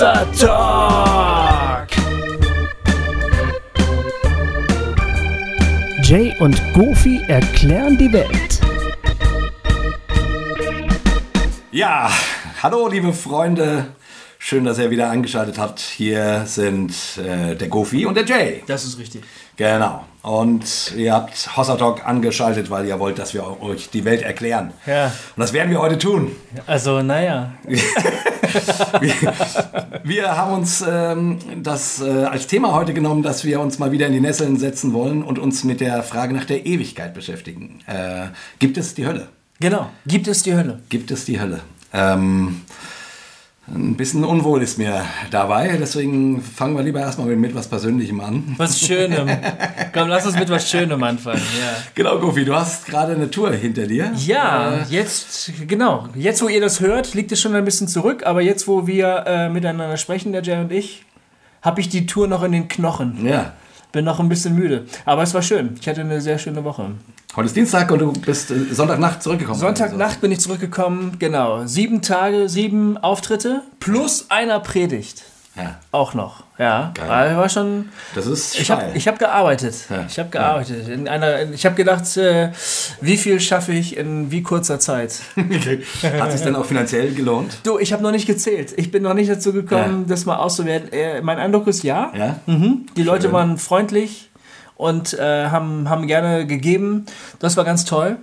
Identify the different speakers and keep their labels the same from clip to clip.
Speaker 1: Wasser Talk. Jay und Goofy erklären die Welt.
Speaker 2: Ja, hallo liebe Freunde. Schön, dass ihr wieder eingeschaltet habt. Hier sind äh, der Goofy und der Jay.
Speaker 3: Das ist richtig.
Speaker 2: Genau. Und ihr habt Hossa Talk angeschaltet, weil ihr wollt, dass wir euch die Welt erklären.
Speaker 3: Ja.
Speaker 2: Und das werden wir heute tun.
Speaker 3: Also, naja.
Speaker 2: Wir, wir haben uns ähm, das äh, als Thema heute genommen, dass wir uns mal wieder in die Nesseln setzen wollen und uns mit der Frage nach der Ewigkeit beschäftigen. Äh, gibt es die Hölle?
Speaker 3: Genau. Gibt es die Hölle?
Speaker 2: Gibt es die Hölle? Ähm, ein bisschen unwohl ist mir dabei, deswegen fangen wir lieber erstmal mit, mit was Persönlichem an.
Speaker 3: Was Schönem. Komm, lass uns mit was Schönem anfangen. Ja.
Speaker 2: Genau, Goofy, du hast gerade eine Tour hinter dir.
Speaker 3: Ja, jetzt, genau. Jetzt, wo ihr das hört, liegt es schon ein bisschen zurück, aber jetzt, wo wir äh, miteinander sprechen, der Jay und ich, habe ich die Tour noch in den Knochen.
Speaker 2: Ja.
Speaker 3: Bin noch ein bisschen müde. Aber es war schön. Ich hatte eine sehr schöne Woche.
Speaker 2: Heute ist Dienstag und du bist äh, Sonntagnacht zurückgekommen.
Speaker 3: Sonntagnacht bin ich zurückgekommen, genau. Sieben Tage, sieben Auftritte plus einer Predigt.
Speaker 2: Ja,
Speaker 3: Auch noch, ja.
Speaker 2: Geil.
Speaker 3: Also war schon.
Speaker 2: das ist
Speaker 3: Ich habe hab gearbeitet.
Speaker 2: Ja.
Speaker 3: Ich habe gearbeitet. In einer, ich habe gedacht, äh, wie viel schaffe ich in wie kurzer Zeit?
Speaker 2: Hat sich denn auch finanziell gelohnt?
Speaker 3: Du, ich habe noch nicht gezählt. Ich bin noch nicht dazu gekommen, das mal auszuwerten. Äh, mein Eindruck ist ja.
Speaker 2: Ja?
Speaker 3: Mhm. Die Leute
Speaker 2: Schön.
Speaker 3: waren freundlich und äh, haben, haben gerne gegeben. Das war ganz toll.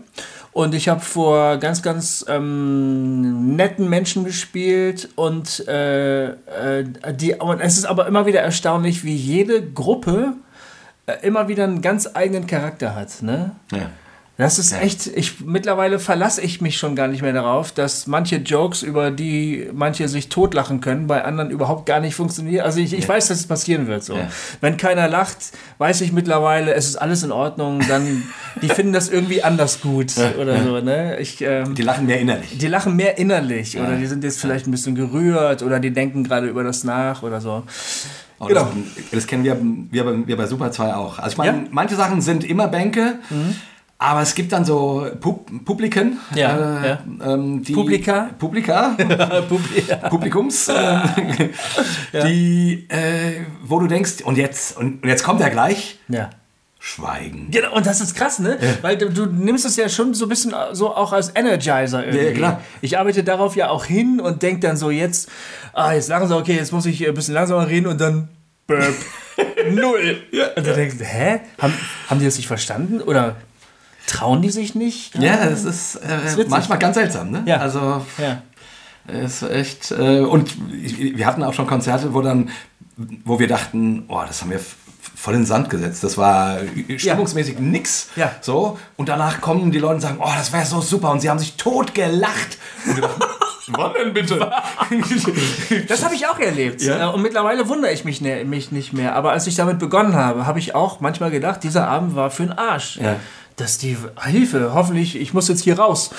Speaker 3: Und ich habe vor ganz, ganz ähm, netten Menschen gespielt und, äh, äh, die, und es ist aber immer wieder erstaunlich, wie jede Gruppe äh, immer wieder einen ganz eigenen Charakter hat. Ne?
Speaker 2: Ja.
Speaker 3: Das ist echt, ich, mittlerweile verlasse ich mich schon gar nicht mehr darauf, dass manche Jokes, über die manche sich totlachen können, bei anderen überhaupt gar nicht funktionieren. Also ich, ich weiß, dass es passieren wird. So.
Speaker 2: Ja.
Speaker 3: Wenn keiner lacht, weiß ich mittlerweile, es ist alles in Ordnung, dann, die finden das irgendwie anders gut oder so. Ne? Ich, ähm,
Speaker 2: Die lachen mehr innerlich.
Speaker 3: die lachen mehr innerlich oder die sind jetzt vielleicht ein bisschen gerührt oder die denken gerade über das nach oder so.
Speaker 2: Und
Speaker 3: Genau.
Speaker 2: das, das kennen wir, wir, bei- wir bei Super 2 auch. Also ich meine,
Speaker 3: Ja. Mhm.
Speaker 2: manche Sachen sind immer Bänke, aber es gibt dann so Pub Publiken.
Speaker 3: Ja,
Speaker 2: äh,
Speaker 3: ja.
Speaker 2: Ähm, die,
Speaker 3: Publika?
Speaker 2: Publika. Publikums, äh, die, äh, wo du denkst, und jetzt, und, und jetzt kommt er gleich,
Speaker 3: Ja.
Speaker 2: Schweigen.
Speaker 3: Genau, und das ist krass, ne? Weil du, du nimmst es ja schon so ein bisschen so auch als Energizer irgendwie.
Speaker 2: Ja, ja, klar.
Speaker 3: Ich arbeite darauf ja auch hin und denk dann so jetzt, ah, jetzt langsam, okay, jetzt muss ich ein bisschen langsamer reden und dann Burp. Null. Und dann denkst du, hä? Haben, haben die das nicht verstanden? Oder trauen die sich nicht?
Speaker 2: Ja, das ist, äh,
Speaker 3: witzig.
Speaker 2: manchmal ganz seltsam, ne?
Speaker 3: Ja.
Speaker 2: Also,
Speaker 3: Ja.
Speaker 2: ist echt, äh, und wir hatten auch schon Konzerte, wo dann, wo wir dachten, oh, das haben wir voll in den Sand gesetzt. Das war stimmungsmäßig nix.
Speaker 3: Ja.
Speaker 2: So. Und danach kommen die Leute und sagen, oh, das wäre so super. Und sie haben sich tot gelacht. Wann denn bitte?
Speaker 3: Das habe ich auch erlebt.
Speaker 2: Ja?
Speaker 3: Äh, Und mittlerweile wundere ich mich, ne, mich nicht mehr. Aber als ich damit begonnen habe, habe ich auch manchmal gedacht, dieser Abend war für den Arsch.
Speaker 2: Ja.
Speaker 3: Dass die Hilfe, hoffentlich, ich muss jetzt hier raus.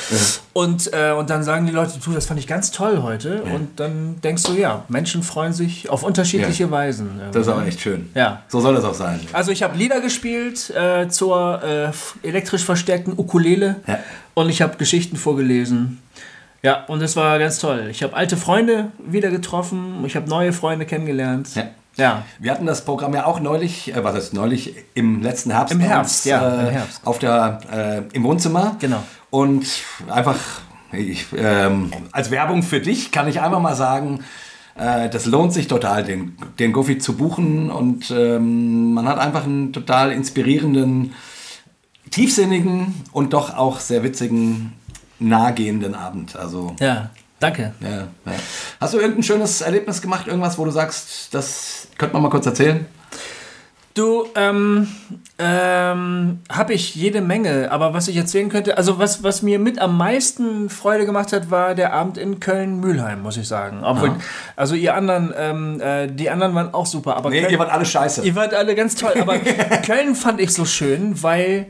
Speaker 3: Und, äh, und dann sagen die Leute, du, das fand ich ganz toll heute. Und dann denkst du, ja, Menschen freuen sich auf unterschiedliche
Speaker 2: Ja.
Speaker 3: Weisen.
Speaker 2: Das ist aber echt schön.
Speaker 3: Ja.
Speaker 2: So soll das auch sein.
Speaker 3: Also ich habe Lieder gespielt äh, zur äh, elektrisch verstärkten Ukulele
Speaker 2: Ja.
Speaker 3: und ich habe Geschichten vorgelesen. Ja, und es war ganz toll. Ich habe alte Freunde wieder getroffen, ich habe neue Freunde kennengelernt.
Speaker 2: Ja.
Speaker 3: Ja.
Speaker 2: Wir hatten das Programm ja auch neulich, äh, was heißt neulich, im letzten Herbst.
Speaker 3: Im Herbst, ja,
Speaker 2: äh,
Speaker 3: im Herbst.
Speaker 2: Auf der, äh, im Wohnzimmer.
Speaker 3: Genau.
Speaker 2: Und einfach, ich, ähm, als Werbung für dich kann ich einfach mal sagen, äh, das lohnt sich total, den, den Goofy zu buchen. Und ähm, man hat einfach einen total inspirierenden, tiefsinnigen und doch auch sehr witzigen, nahegehenden Abend. Also,
Speaker 3: Ja, danke.
Speaker 2: ja, ja. Hast du irgendein schönes Erlebnis gemacht? Irgendwas, wo du sagst, das könnte man mal kurz erzählen?
Speaker 3: Du, ähm, ähm, habe ich jede Menge, aber was ich erzählen könnte, also was, was mir mit am meisten Freude gemacht hat, war der Abend in Köln-Mülheim, muss ich sagen. Obwohl, also ihr anderen, ähm, äh, die anderen waren auch super, aber
Speaker 2: Nee,
Speaker 3: Köln,
Speaker 2: ihr wart alle scheiße.
Speaker 3: Ihr wart alle ganz toll, aber Köln fand ich so schön, weil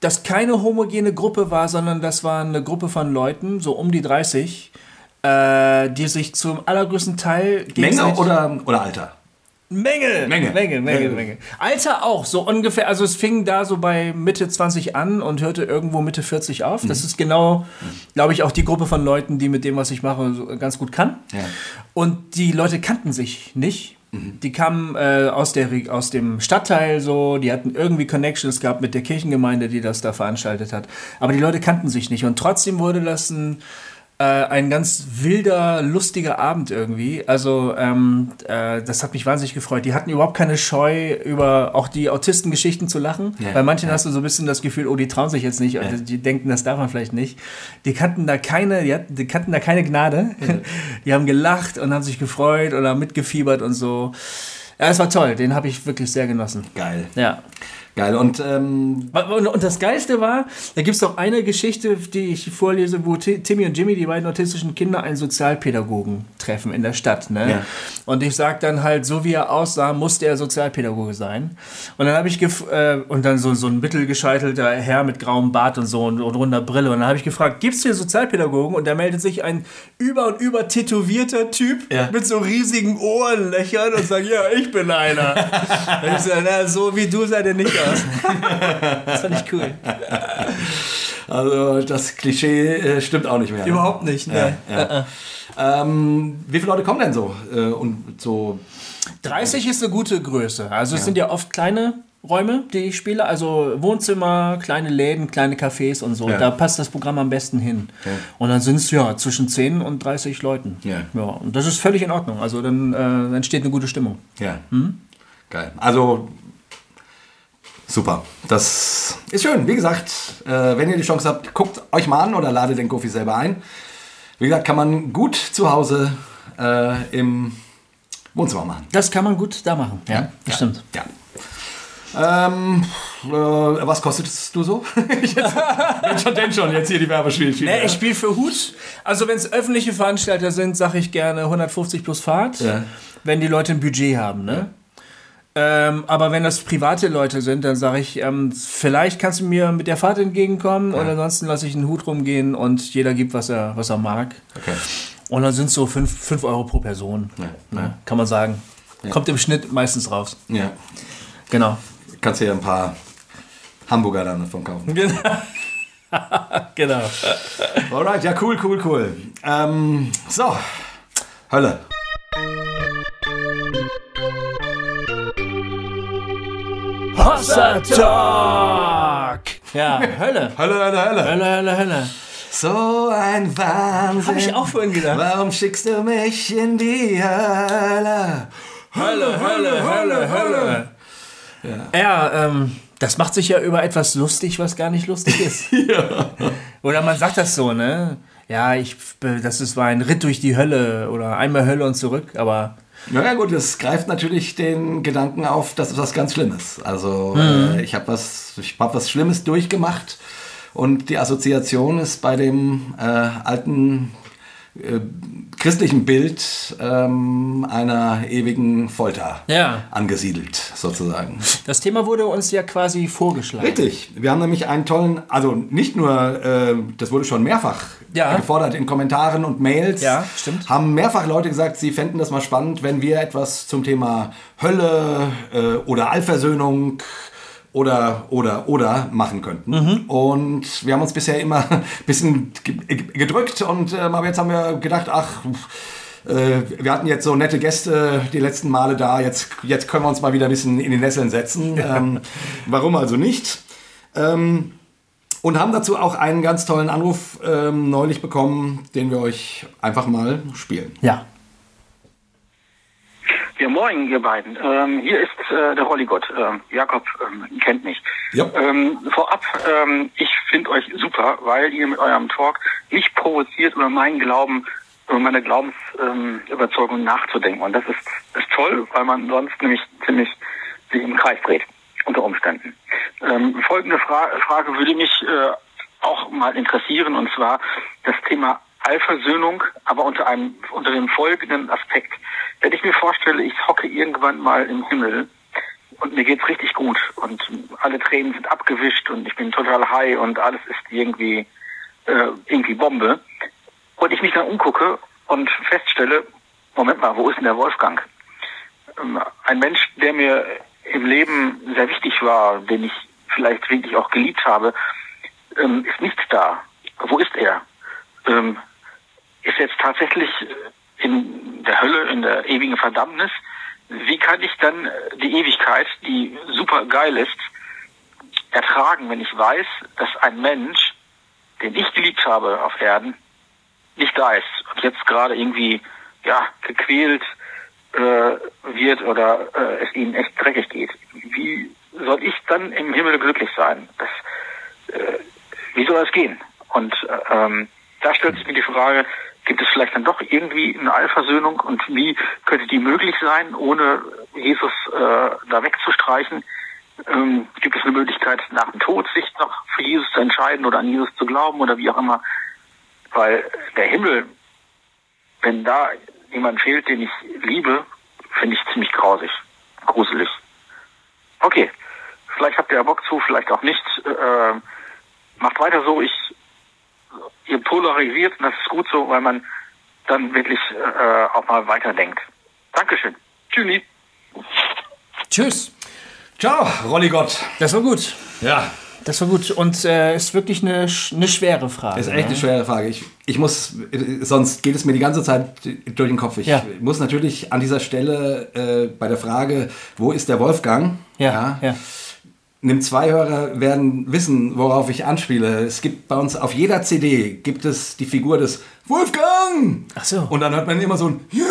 Speaker 3: das keine homogene Gruppe war, sondern das war eine Gruppe von Leuten, so um die 30, äh, die sich zum allergrößten Teil
Speaker 2: Menge oder, oder Alter?
Speaker 3: Menge,
Speaker 2: Menge.
Speaker 3: Menge, Menge. Menge. Alter auch, so ungefähr. Also es fing da so bei Mitte 20 an und hörte irgendwo Mitte 40 auf.
Speaker 2: Mhm.
Speaker 3: Das ist genau, glaube ich, auch die Gruppe von Leuten, die mit dem, was ich mache, so ganz gut kann.
Speaker 2: Ja.
Speaker 3: Und die Leute kannten sich nicht.
Speaker 2: Mhm.
Speaker 3: Die kamen äh, aus, der, aus dem Stadtteil so, die hatten irgendwie Connections gehabt mit der Kirchengemeinde, die das da veranstaltet hat. Aber die Leute kannten sich nicht. Und trotzdem wurde das ein, äh, ein ganz wilder, lustiger Abend irgendwie. Also ähm, äh, das hat mich wahnsinnig gefreut. Die hatten überhaupt keine Scheu, über auch die Autistengeschichten zu lachen.
Speaker 2: Ja,
Speaker 3: Bei manchen
Speaker 2: ja.
Speaker 3: hast du so ein bisschen das Gefühl, oh, die trauen sich jetzt nicht. Die denken, das darf man vielleicht nicht. Die kannten da keine, die, hatten, die kannten da keine Gnade. Die haben gelacht und haben sich gefreut oder mitgefiebert und so. Ja, es war toll. Den habe ich wirklich sehr genossen.
Speaker 2: Geil.
Speaker 3: Ja.
Speaker 2: Geil. Und ähm,
Speaker 3: Und, und das Geilste war, da gibt es doch eine Geschichte, die ich vorlese, wo Ti- Timmy und Jimmy, die beiden autistischen Kinder, einen Sozialpädagogen treffen in der Stadt. Ne?
Speaker 2: Ja.
Speaker 3: Und ich sag dann halt, so wie er aussah, musste er Sozialpädagoge sein. Und dann habe ich gef äh, und dann so, so ein mittelgescheitelter Herr mit grauem Bart und so und, und runder Brille. Und dann habe ich gefragt, gibt's hier Sozialpädagogen? Und da meldet sich ein über und über tätowierter Typ
Speaker 2: Ja.
Speaker 3: mit so riesigen Ohrenlöchern und sagt, ja, ich bin einer. und ich sage, na, so wie du sah der nicht aus. Das fand ich cool.
Speaker 2: also das Klischee äh, stimmt auch nicht mehr. ne?
Speaker 3: Überhaupt nicht, ne?
Speaker 2: Ja, ja. Ähm, wie viele Leute kommen denn so? Äh, und so
Speaker 3: 30 ist eine gute Größe. Also es sind ja oft kleine Räume, die ich spiele. Also Wohnzimmer, kleine Läden, kleine Cafés und so.
Speaker 2: Ja.
Speaker 3: Da passt das Programm am besten hin.
Speaker 2: Ja.
Speaker 3: Und dann sind es ja zwischen 10 und 30 Leuten.
Speaker 2: Ja.
Speaker 3: ja. Und das ist völlig in Ordnung. Also dann äh, entsteht eine gute Stimmung.
Speaker 2: Ja.
Speaker 3: Hm?
Speaker 2: Geil. Also super. Das ist schön. Wie gesagt, äh, wenn ihr die Chance habt, guckt euch mal an oder ladet den Kofi selber ein. Wie gesagt, kann man gut zu Hause äh, im Wohnzimmer machen.
Speaker 3: Das kann man gut da machen. Ja, das stimmt.
Speaker 2: Ja. Ähm, äh, was kostetest du so? Ich jetzt, wenn schon, denn schon, jetzt hier die Werbespiele.
Speaker 3: Nee, ich spiele für Hut. Also wenn es öffentliche Veranstalter sind, sage ich gerne 150 plus Fahrt,
Speaker 2: Ja.
Speaker 3: wenn die Leute ein Budget haben. Ne? Ähm, aber wenn das private Leute sind, dann sage ich, ähm, vielleicht kannst du mir mit der Fahrt entgegenkommen und ansonsten lasse ich einen Hut rumgehen und jeder gibt, was er, was er mag.
Speaker 2: Okay.
Speaker 3: Und dann sind es so 5 Euro pro Person.
Speaker 2: Ja,
Speaker 3: Ne? Kann man sagen. Kommt im Schnitt meistens raus.
Speaker 2: Ja.
Speaker 3: Genau.
Speaker 2: Kannst dir ein paar Hamburger dann davon kaufen.
Speaker 3: genau.
Speaker 2: Alright, ja, cool, cool, cool. Ähm, so, Hölle.
Speaker 1: Hossa Talk!
Speaker 3: Ja, Hölle.
Speaker 2: Hölle, Hölle, Hölle.
Speaker 3: Hölle, Hölle, Hölle.
Speaker 2: So ein Wahnsinn.
Speaker 3: Hab ich auch vorhin gedacht.
Speaker 2: Warum schickst du mich in die Hölle?
Speaker 3: Hölle, Hölle, Hölle, Hölle. Ja, ähm, das macht sich ja über etwas lustig, was gar nicht lustig ist. Oder man sagt das so, ne? Ja, ich, das ist, war ein Ritt durch die Hölle oder einmal Hölle und zurück, aber
Speaker 2: Naja gut, es greift natürlich den Gedanken auf, das ist was ganz Schlimmes. Also
Speaker 3: Mhm.
Speaker 2: äh, ich habe was, ich hab was Schlimmes durchgemacht und die Assoziation ist bei dem äh, alten äh, christlichen Bild ähm, einer ewigen Folter
Speaker 3: Ja.
Speaker 2: angesiedelt, sozusagen.
Speaker 3: das Thema wurde uns ja quasi vorgeschlagen.
Speaker 2: Richtig. Wir haben nämlich einen tollen, also nicht nur, äh, das wurde schon mehrfach
Speaker 3: Ja.
Speaker 2: gefordert in Kommentaren und Mails.
Speaker 3: Ja, stimmt.
Speaker 2: Haben mehrfach Leute gesagt, sie fänden das mal spannend, wenn wir etwas zum Thema Hölle äh, oder Allversöhnung oder oder oder machen könnten.
Speaker 3: Mhm.
Speaker 2: Und wir haben uns bisher immer ein bisschen ge- gedrückt und ähm, aber jetzt haben wir gedacht, ach, äh, wir hatten jetzt so nette Gäste die letzten Male da, jetzt, jetzt können wir uns mal wieder ein bisschen in die Nesseln setzen. Ähm, warum also nicht? Ähm, und haben dazu auch einen ganz tollen Anruf ähm, neulich bekommen, den wir euch einfach mal spielen.
Speaker 3: Ja.
Speaker 4: Ja, moin, ihr beiden. Ähm, hier ist äh, der Rolligott. Ähm, Jakob ähm, kennt mich.
Speaker 2: Ja.
Speaker 4: Ähm, vorab, ähm, ich finde euch super, weil ihr mit eurem Talk mich provoziert, über meinen Glauben, über meine Glaubensüberzeugung ähm, nachzudenken. Und das ist, ist toll, weil man sonst nämlich ziemlich sich im Kreis dreht, unter Umständen. Ähm, folgende Fra Frage würde mich äh, auch mal interessieren, und zwar das Thema Allversöhnung, aber unter einem, unter dem folgenden Aspekt. Wenn ich mir vorstelle, ich hocke irgendwann mal im Himmel und mir geht's richtig gut und alle Tränen sind abgewischt und ich bin total high und alles ist irgendwie, äh, irgendwie Bombe. Und ich mich dann umgucke und feststelle, Moment mal, wo ist denn der Wolfgang? ähm, ein Mensch, der mir im Leben sehr wichtig war, den ich vielleicht wirklich auch geliebt habe, ähm, ist nicht da. Wo ist er? Ist jetzt tatsächlich in der Hölle, in der ewigen Verdammnis? Wie kann ich dann die Ewigkeit, die super geil ist, ertragen, wenn ich weiß, dass ein Mensch, den ich geliebt habe auf Erden, nicht da ist und jetzt gerade irgendwie ja gequält äh, wird oder äh, es ihnen echt dreckig geht. Wie soll ich dann im Himmel glücklich sein? Das, äh, wie soll das gehen? Und äh, ähm, da stellt sich mir die Frage, gibt es vielleicht dann doch irgendwie eine Allversöhnung und wie könnte die möglich sein, ohne Jesus äh, da wegzustreichen? Ähm, gibt es eine Möglichkeit, nach dem Tod sich noch für Jesus zu entscheiden oder an Jesus zu glauben oder wie auch immer? Weil der Himmel, wenn da jemand fehlt, den ich liebe, finde ich ziemlich grausig, gruselig. Okay, vielleicht habt ihr ja Bock zu, vielleicht auch nicht. Äh, macht weiter so. Ich, ihr polarisiert und das ist gut so, weil man dann wirklich äh, auch mal weiterdenkt. Dankeschön. Tschüssi.
Speaker 3: Tschüss.
Speaker 2: Ciao, Rolligott.
Speaker 3: Das war gut.
Speaker 2: Ja.
Speaker 3: Das war gut und äh, ist wirklich eine, eine schwere Frage.
Speaker 2: Das ist echt
Speaker 3: ne?
Speaker 2: eine schwere Frage. Ich, ich muss, sonst geht es mir die ganze Zeit durch den Kopf. Ich
Speaker 3: Ja.
Speaker 2: muss natürlich an dieser Stelle äh, bei der Frage, wo ist der Wolfgang?
Speaker 3: Ja, ja.
Speaker 2: Nimm zwei Hörer werden wissen, worauf ich anspiele. Es gibt bei uns auf jeder CD gibt es die Figur des Wolfgang.
Speaker 3: Ach so.
Speaker 2: Und dann hört man immer so ein Ja.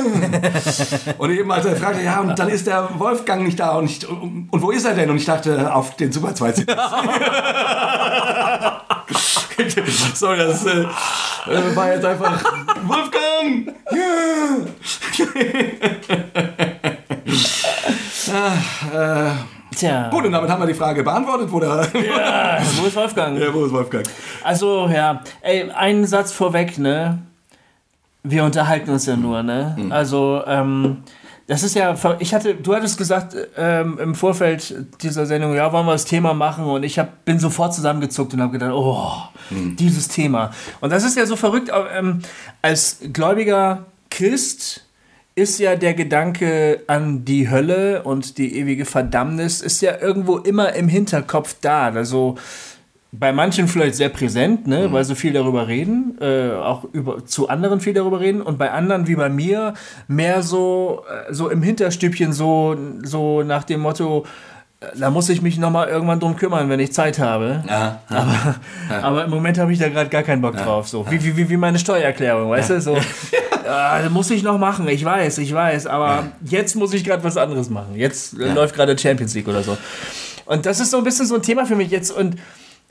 Speaker 2: und eben als er fragte, ja, und dann ist der Wolfgang nicht da und, ich, und, und wo ist er denn? Und ich dachte auf den Super 2 CDs. Sorry, das äh, äh, war jetzt einfach Wolfgang. Ja.
Speaker 3: Tja.
Speaker 2: Gut, und damit haben wir die Frage beantwortet, wo der,
Speaker 3: Ja, wo ist Wolfgang?
Speaker 2: ja, wo ist Wolfgang?
Speaker 3: Also, ja, ey, einen Satz vorweg, ne? Wir unterhalten uns ja nur, ne?
Speaker 2: Mhm.
Speaker 3: Also, ähm, das ist ja, ich hatte, du hattest gesagt ähm, im Vorfeld dieser Sendung, ja, wollen wir das Thema machen und ich hab, bin sofort zusammengezuckt und habe gedacht, oh,
Speaker 2: Mhm.
Speaker 3: dieses Thema. Und das ist ja so verrückt, ähm, als gläubiger Christ ist ja der Gedanke an die Hölle und die ewige Verdammnis ist ja irgendwo immer im Hinterkopf da. Also bei manchen vielleicht sehr präsent, ne, weil sie viel darüber reden, äh, auch über, zu anderen viel darüber reden und bei anderen wie bei mir mehr so, äh, so im Hinterstübchen so, so nach dem Motto, da muss ich mich nochmal irgendwann drum kümmern, wenn ich Zeit habe.
Speaker 2: Ja,
Speaker 3: Aber, aber im Moment habe ich da gerade gar keinen Bock drauf. So. Wie, wie, wie, meine Steuererklärung, weißt du? So, ja, muss ich noch machen, ich weiß, ich weiß, aber jetzt muss ich gerade was anderes machen. Jetzt äh, läuft gerade Champions League oder so. Und das ist so ein bisschen so ein Thema für mich jetzt. Und,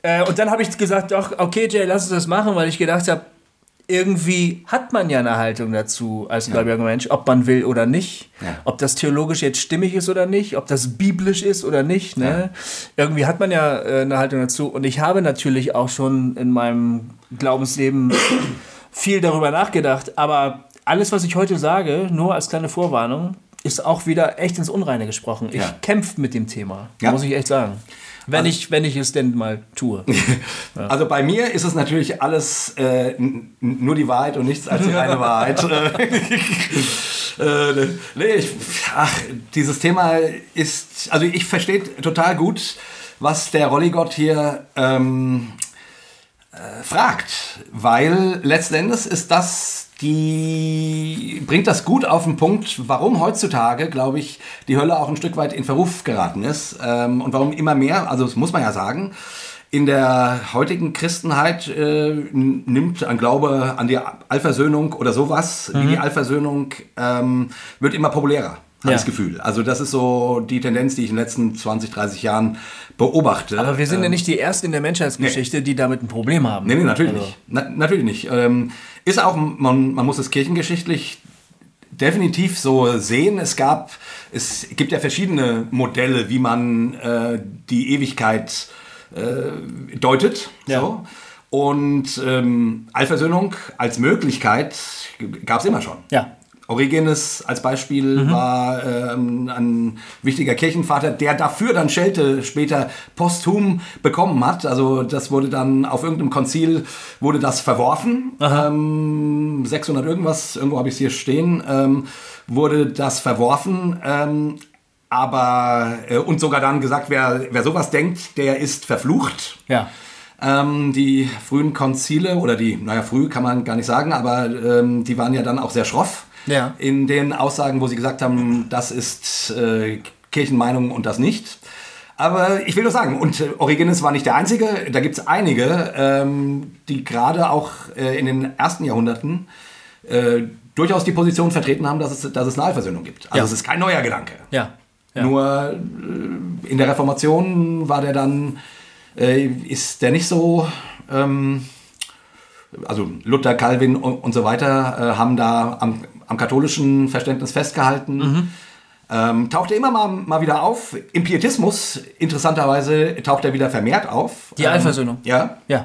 Speaker 3: äh, und dann habe ich gesagt, doch, okay, Jay, lass uns das machen, weil ich gedacht habe, irgendwie hat man ja eine Haltung dazu als gläubiger Mensch, ob man will oder nicht,
Speaker 2: Ja.
Speaker 3: ob das theologisch jetzt stimmig ist oder nicht, ob das biblisch ist oder nicht. Ne? Irgendwie hat man ja äh, eine Haltung dazu. Und ich habe natürlich auch schon in meinem Glaubensleben viel darüber nachgedacht. Aber alles, was ich heute sage, nur als kleine Vorwarnung, ist auch wieder echt ins Unreine gesprochen. Ich
Speaker 2: Ja.
Speaker 3: kämpfe mit dem Thema,
Speaker 2: Ja.
Speaker 3: muss ich echt sagen. Wenn, ich, wenn ich es denn mal tue.
Speaker 2: Also bei mir ist es natürlich alles äh, nur die Wahrheit und nichts als die reine Wahrheit. äh, nee, ich, ach, dieses Thema ist, also ich verstehe total gut, was der Rolligott hier ähm, äh, fragt, weil letzten Endes ist das die bringt das gut auf den Punkt, warum heutzutage, glaube ich, die Hölle auch ein Stück weit in Verruf geraten ist ähm, und warum immer mehr, also das muss man ja sagen, in der heutigen Christenheit äh, nimmt ein Glaube an die Allversöhnung oder sowas wie die Allversöhnung ähm, wird immer populärer.
Speaker 3: Ja.
Speaker 2: das Gefühl. Also das ist so die Tendenz, die ich in den letzten 20, 30 Jahren beobachte.
Speaker 3: Aber wir sind ja
Speaker 2: Ähm,
Speaker 3: nicht die Ersten in der Menschheitsgeschichte, die damit ein Problem haben.
Speaker 2: Nee, nee, natürlich
Speaker 3: Also,
Speaker 2: nicht. Na, natürlich nicht. Ähm, ist auch, man, man muss es kirchengeschichtlich definitiv so sehen. Es gab, es gibt ja verschiedene Modelle, wie man äh, die Ewigkeit äh, deutet.
Speaker 3: Ja.
Speaker 2: So. Und ähm, Allversöhnung als Möglichkeit gab es immer schon.
Speaker 3: Ja.
Speaker 2: Origenes als Beispiel
Speaker 3: Mhm.
Speaker 2: war ähm, ein wichtiger Kirchenvater, der dafür dann Schelte später posthum bekommen hat. Also das wurde dann auf irgendeinem Konzil wurde das verworfen. Ähm, 600 irgendwas, irgendwo habe ich es hier stehen, ähm, wurde das verworfen. Ähm, aber äh, und sogar dann gesagt, wer, wer sowas denkt, der ist verflucht.
Speaker 3: Ja.
Speaker 2: Ähm, die frühen Konzile oder die, naja, früh kann man gar nicht sagen, aber ähm, die waren ja dann auch sehr schroff
Speaker 3: Ja.
Speaker 2: in den Aussagen, wo sie gesagt haben, das ist äh, Kirchenmeinung und das nicht. Aber ich will nur sagen, und äh, Origenes war nicht der Einzige, da gibt es einige, ähm, die gerade auch äh, in den ersten Jahrhunderten äh, durchaus die Position vertreten haben, dass es, dass es eine Allversöhnung gibt. Also
Speaker 3: Ja.
Speaker 2: es ist kein neuer Gedanke.
Speaker 3: Ja. ja.
Speaker 2: Nur äh, in der Reformation war der dann, äh, ist der nicht so, ähm, also Luther, Calvin und, und so weiter äh, haben da am, am katholischen Verständnis festgehalten.
Speaker 3: Mhm.
Speaker 2: Ähm, taucht er immer mal, mal wieder auf. Im Pietismus, interessanterweise, taucht er wieder vermehrt auf.
Speaker 3: Die Allversöhnung.
Speaker 2: Ja.
Speaker 3: Ja.